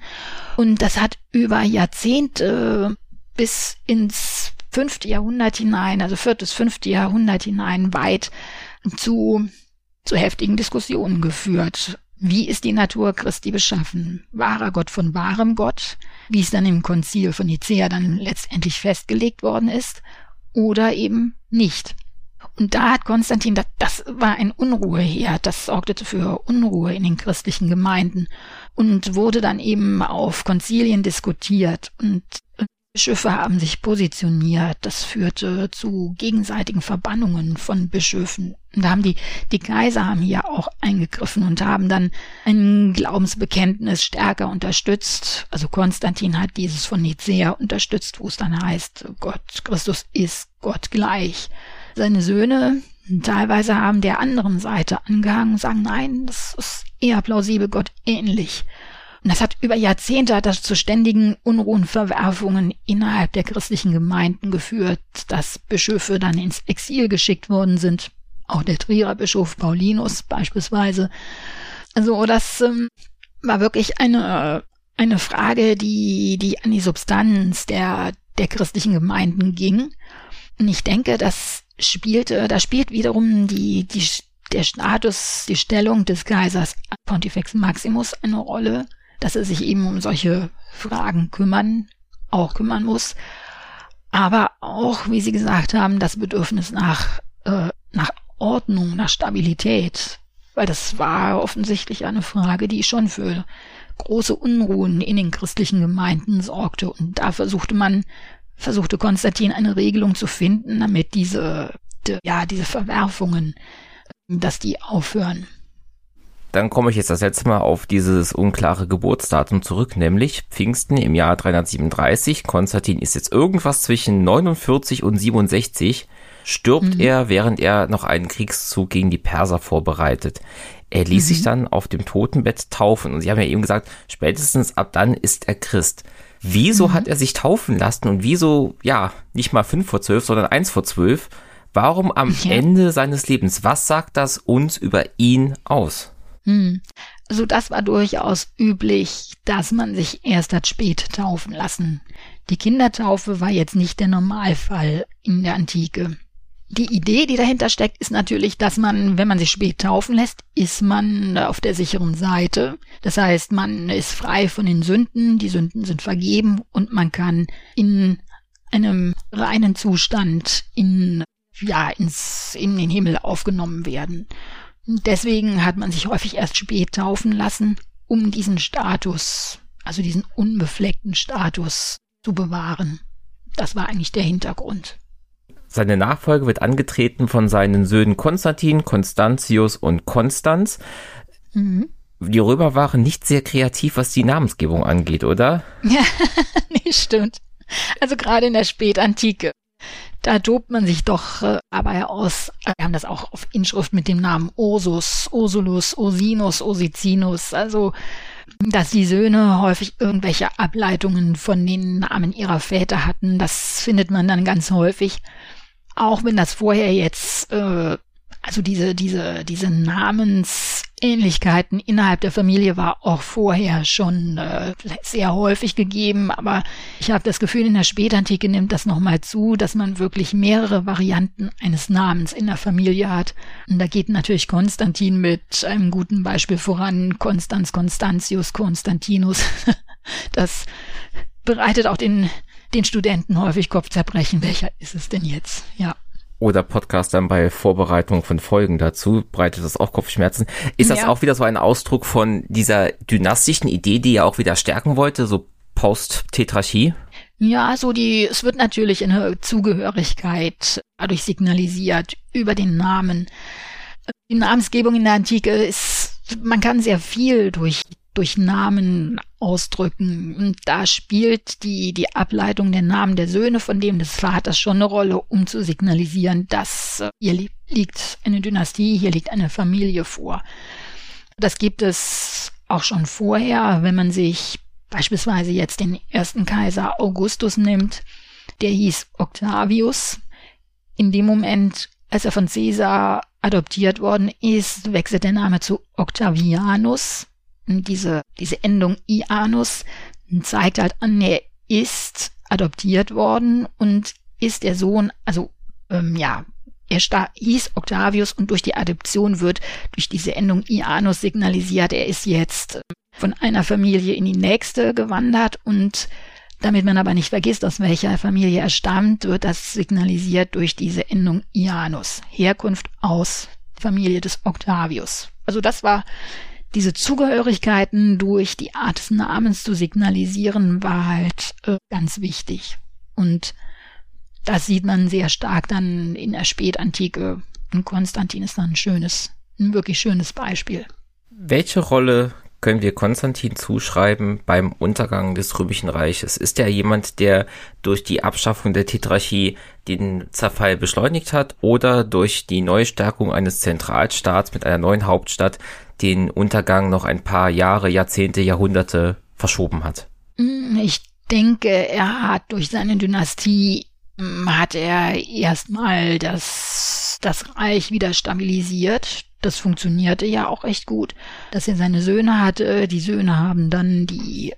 Und das hat über Jahrzehnte bis ins fünfte Jahrhundert hinein, also viertes, fünfte Jahrhundert hinein weit zu, zu heftigen Diskussionen geführt. Wie ist die Natur Christi beschaffen? Wahrer Gott von wahrem Gott, wie es dann im Konzil von Nicea dann letztendlich festgelegt worden ist, oder eben nicht. Und da hat Konstantin, das, das war ein Unruheherd, das sorgte für Unruhe in den christlichen Gemeinden und wurde dann eben auf Konzilien diskutiert und Bischöfe haben sich positioniert. Das führte zu gegenseitigen Verbannungen von Bischöfen. Und da haben die, die Kaiser haben hier auch eingegriffen und haben dann ein Glaubensbekenntnis stärker unterstützt. Also Konstantin hat dieses von Nicea unterstützt, wo es dann heißt, Gott, Christus ist Gott gleich seine Söhne teilweise haben der anderen Seite angehangen und sagen, nein, das ist eher plausibel Gott ähnlich. Und das hat über Jahrzehnte das zu ständigen Unruhen, Verwerfungen innerhalb der christlichen Gemeinden geführt, dass Bischöfe dann ins Exil geschickt worden sind. Auch der Trierer Bischof Paulinus beispielsweise. Also das ähm, war wirklich eine, eine Frage, die, die an die Substanz der, der christlichen Gemeinden ging. Und ich denke, das spielte, da spielt wiederum die, die, der Status, die Stellung des Kaisers Pontifex Maximus eine Rolle, dass er sich eben um solche Fragen kümmern, auch kümmern muss. Aber auch, wie Sie gesagt haben, das Bedürfnis nach, äh, nach Ordnung, nach Stabilität. Weil das war offensichtlich eine Frage, die schon für große Unruhen in den christlichen Gemeinden sorgte. Und da versuchte man, versuchte Konstantin eine Regelung zu finden, damit diese, ja, diese Verwerfungen, dass die aufhören. Dann komme ich jetzt das letzte Mal auf dieses unklare Geburtsdatum zurück, nämlich Pfingsten im Jahr 337. Konstantin ist jetzt irgendwas zwischen 49 und 67. Stirbt mhm. er, während er noch einen Kriegszug gegen die Perser vorbereitet. Er ließ mhm. sich dann auf dem Totenbett taufen. Und Sie haben ja eben gesagt, spätestens ab dann ist er Christ. Wieso mhm. hat er sich taufen lassen und wieso, ja, nicht mal fünf vor zwölf, sondern eins vor zwölf? Warum am ja. Ende seines Lebens? Was sagt das uns über ihn aus? Hm. Also das war durchaus üblich, dass man sich erst hat spät taufen lassen. Die Kindertaufe war jetzt nicht der Normalfall in der Antike. Die Idee, die dahinter steckt, ist natürlich, dass man, wenn man sich spät taufen lässt, ist man auf der sicheren Seite. Das heißt, man ist frei von den Sünden, die Sünden sind vergeben und man kann in einem reinen Zustand in, ja, ins, in den Himmel aufgenommen werden. Deswegen hat man sich häufig erst spät taufen lassen, um diesen Status, also diesen unbefleckten Status zu bewahren. Das war eigentlich der Hintergrund. Seine Nachfolge wird angetreten von seinen Söhnen Konstantin, Konstantius und Konstanz. Mhm. Die Römer waren nicht sehr kreativ, was die Namensgebung angeht, oder? Ja, nee, stimmt. Also gerade in der Spätantike da tobt man sich doch äh, aber aus. Wir haben das auch auf Inschrift mit dem Namen Ursus, Ursulus, Ursinus, Ursicinus. Also, dass die Söhne häufig irgendwelche Ableitungen von den Namen ihrer Väter hatten, das findet man dann ganz häufig. Auch wenn das vorher jetzt, äh, also diese, diese, diese Namens, Ähnlichkeiten innerhalb der Familie war auch vorher schon äh, sehr häufig gegeben, aber ich habe das Gefühl, in der Spätantike nimmt das nochmal zu, dass man wirklich mehrere Varianten eines Namens in der Familie hat. Und da geht natürlich Konstantin mit einem guten Beispiel voran, Konstanz, Constantius, Konstantinus. Das bereitet auch den, den Studenten häufig Kopfzerbrechen. Welcher ist es denn jetzt? Ja oder Podcastern bei Vorbereitung von Folgen dazu, breitet das auch Kopfschmerzen. Ist das auch wieder so ein Ausdruck von dieser dynastischen Idee, die er auch wieder stärken wollte, so Post-Tetrarchie? Ja, so die, es wird natürlich eine Zugehörigkeit dadurch signalisiert über den Namen. Die Namensgebung in der Antike ist, man kann sehr viel durch durch Namen ausdrücken. Und da spielt die, die Ableitung der Namen der Söhne von dem des Vaters schon eine Rolle, um zu signalisieren, dass äh, hier liegt eine Dynastie, hier liegt eine Familie vor. Das gibt es auch schon vorher, wenn man sich beispielsweise jetzt den ersten Kaiser Augustus nimmt. Der hieß Octavius. In dem Moment, als er von Caesar adoptiert worden ist, wechselt der Name zu Octavianus diese, diese Endung Ianus zeigt halt an, er ist adoptiert worden und ist der Sohn, also ähm, ja, er hieß Octavius und durch die Adoption wird durch diese Endung Ianus signalisiert, er ist jetzt ähm, von einer Familie in die nächste gewandert und damit man aber nicht vergisst, aus welcher Familie er stammt, wird das signalisiert durch diese Endung Ianus. Herkunft aus Familie des Octavius. Also das war diese Zugehörigkeiten durch die Art des Namens zu signalisieren, war halt äh, ganz wichtig. Und das sieht man sehr stark dann in der Spätantike. Und Konstantin ist dann ein schönes, ein wirklich schönes Beispiel. Welche Rolle können wir Konstantin zuschreiben beim Untergang des Römischen Reiches? Ist er jemand, der durch die Abschaffung der Tetrarchie den Zerfall beschleunigt hat oder durch die Neustärkung eines Zentralstaats mit einer neuen Hauptstadt den Untergang noch ein paar Jahre, Jahrzehnte, Jahrhunderte verschoben hat? Hm, ich denke, er hat durch seine Dynastie hm, hat er erstmal das, das Reich wieder stabilisiert. Das funktionierte ja auch echt gut, dass er seine Söhne hatte. Die Söhne haben dann die,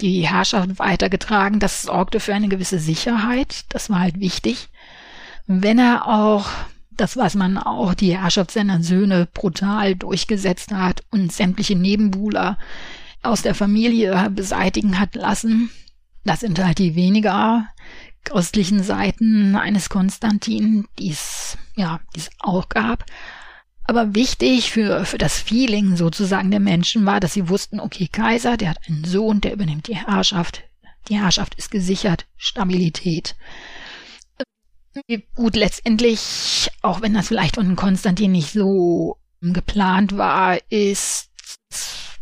die Herrschaft weitergetragen. Das sorgte für eine gewisse Sicherheit. Das war halt wichtig. Wenn er auch das, was man auch die Herrschaft seiner Söhne brutal durchgesetzt hat und sämtliche Nebenbuhler aus der Familie beseitigen hat lassen. Das sind halt die weniger christlichen Seiten eines Konstantin, die es, ja, die es auch gab. Aber wichtig für, für das Feeling sozusagen der Menschen war, dass sie wussten, okay, Kaiser, der hat einen Sohn, der übernimmt die Herrschaft. Die Herrschaft ist gesichert, Stabilität. Gut, letztendlich, auch wenn das vielleicht von Konstantin nicht so geplant war, ist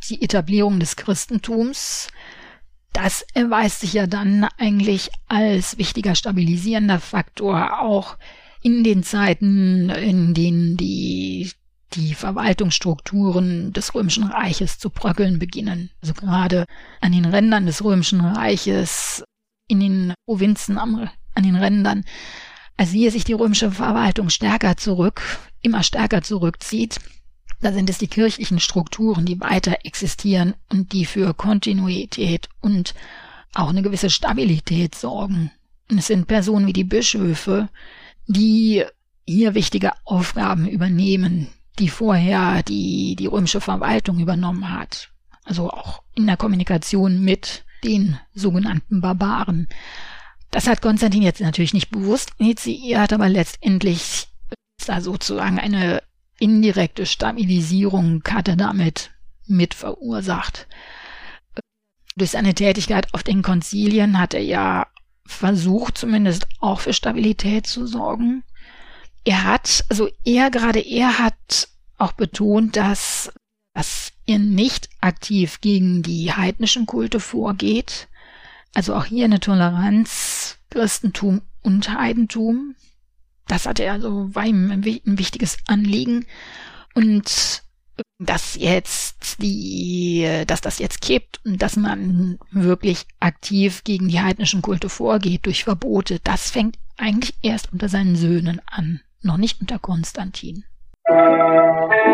die Etablierung des Christentums. Das erweist sich ja dann eigentlich als wichtiger stabilisierender Faktor auch in den Zeiten, in denen die, die Verwaltungsstrukturen des Römischen Reiches zu bröckeln beginnen. Also gerade an den Rändern des Römischen Reiches, in den Provinzen am, an den Rändern, als hier sich die römische Verwaltung stärker zurück, immer stärker zurückzieht, da sind es die kirchlichen Strukturen, die weiter existieren und die für Kontinuität und auch eine gewisse Stabilität sorgen. Und es sind Personen wie die Bischöfe, die hier wichtige Aufgaben übernehmen, die vorher die, die römische Verwaltung übernommen hat. Also auch in der Kommunikation mit den sogenannten Barbaren. Das hat Konstantin jetzt natürlich nicht bewusst initiiert, aber letztendlich ist da sozusagen eine indirekte Stabilisierung hat er damit mit verursacht. Durch seine Tätigkeit auf den Konzilien hat er ja versucht, zumindest auch für Stabilität zu sorgen. Er hat, also er, gerade er hat auch betont, dass, dass er nicht aktiv gegen die heidnischen Kulte vorgeht. Also auch hier eine Toleranz, Christentum und Heidentum. Das hatte er so Weim ein wichtiges Anliegen. Und dass jetzt die, dass das jetzt kippt und dass man wirklich aktiv gegen die heidnischen Kulte vorgeht durch Verbote, das fängt eigentlich erst unter seinen Söhnen an, noch nicht unter Konstantin. Musik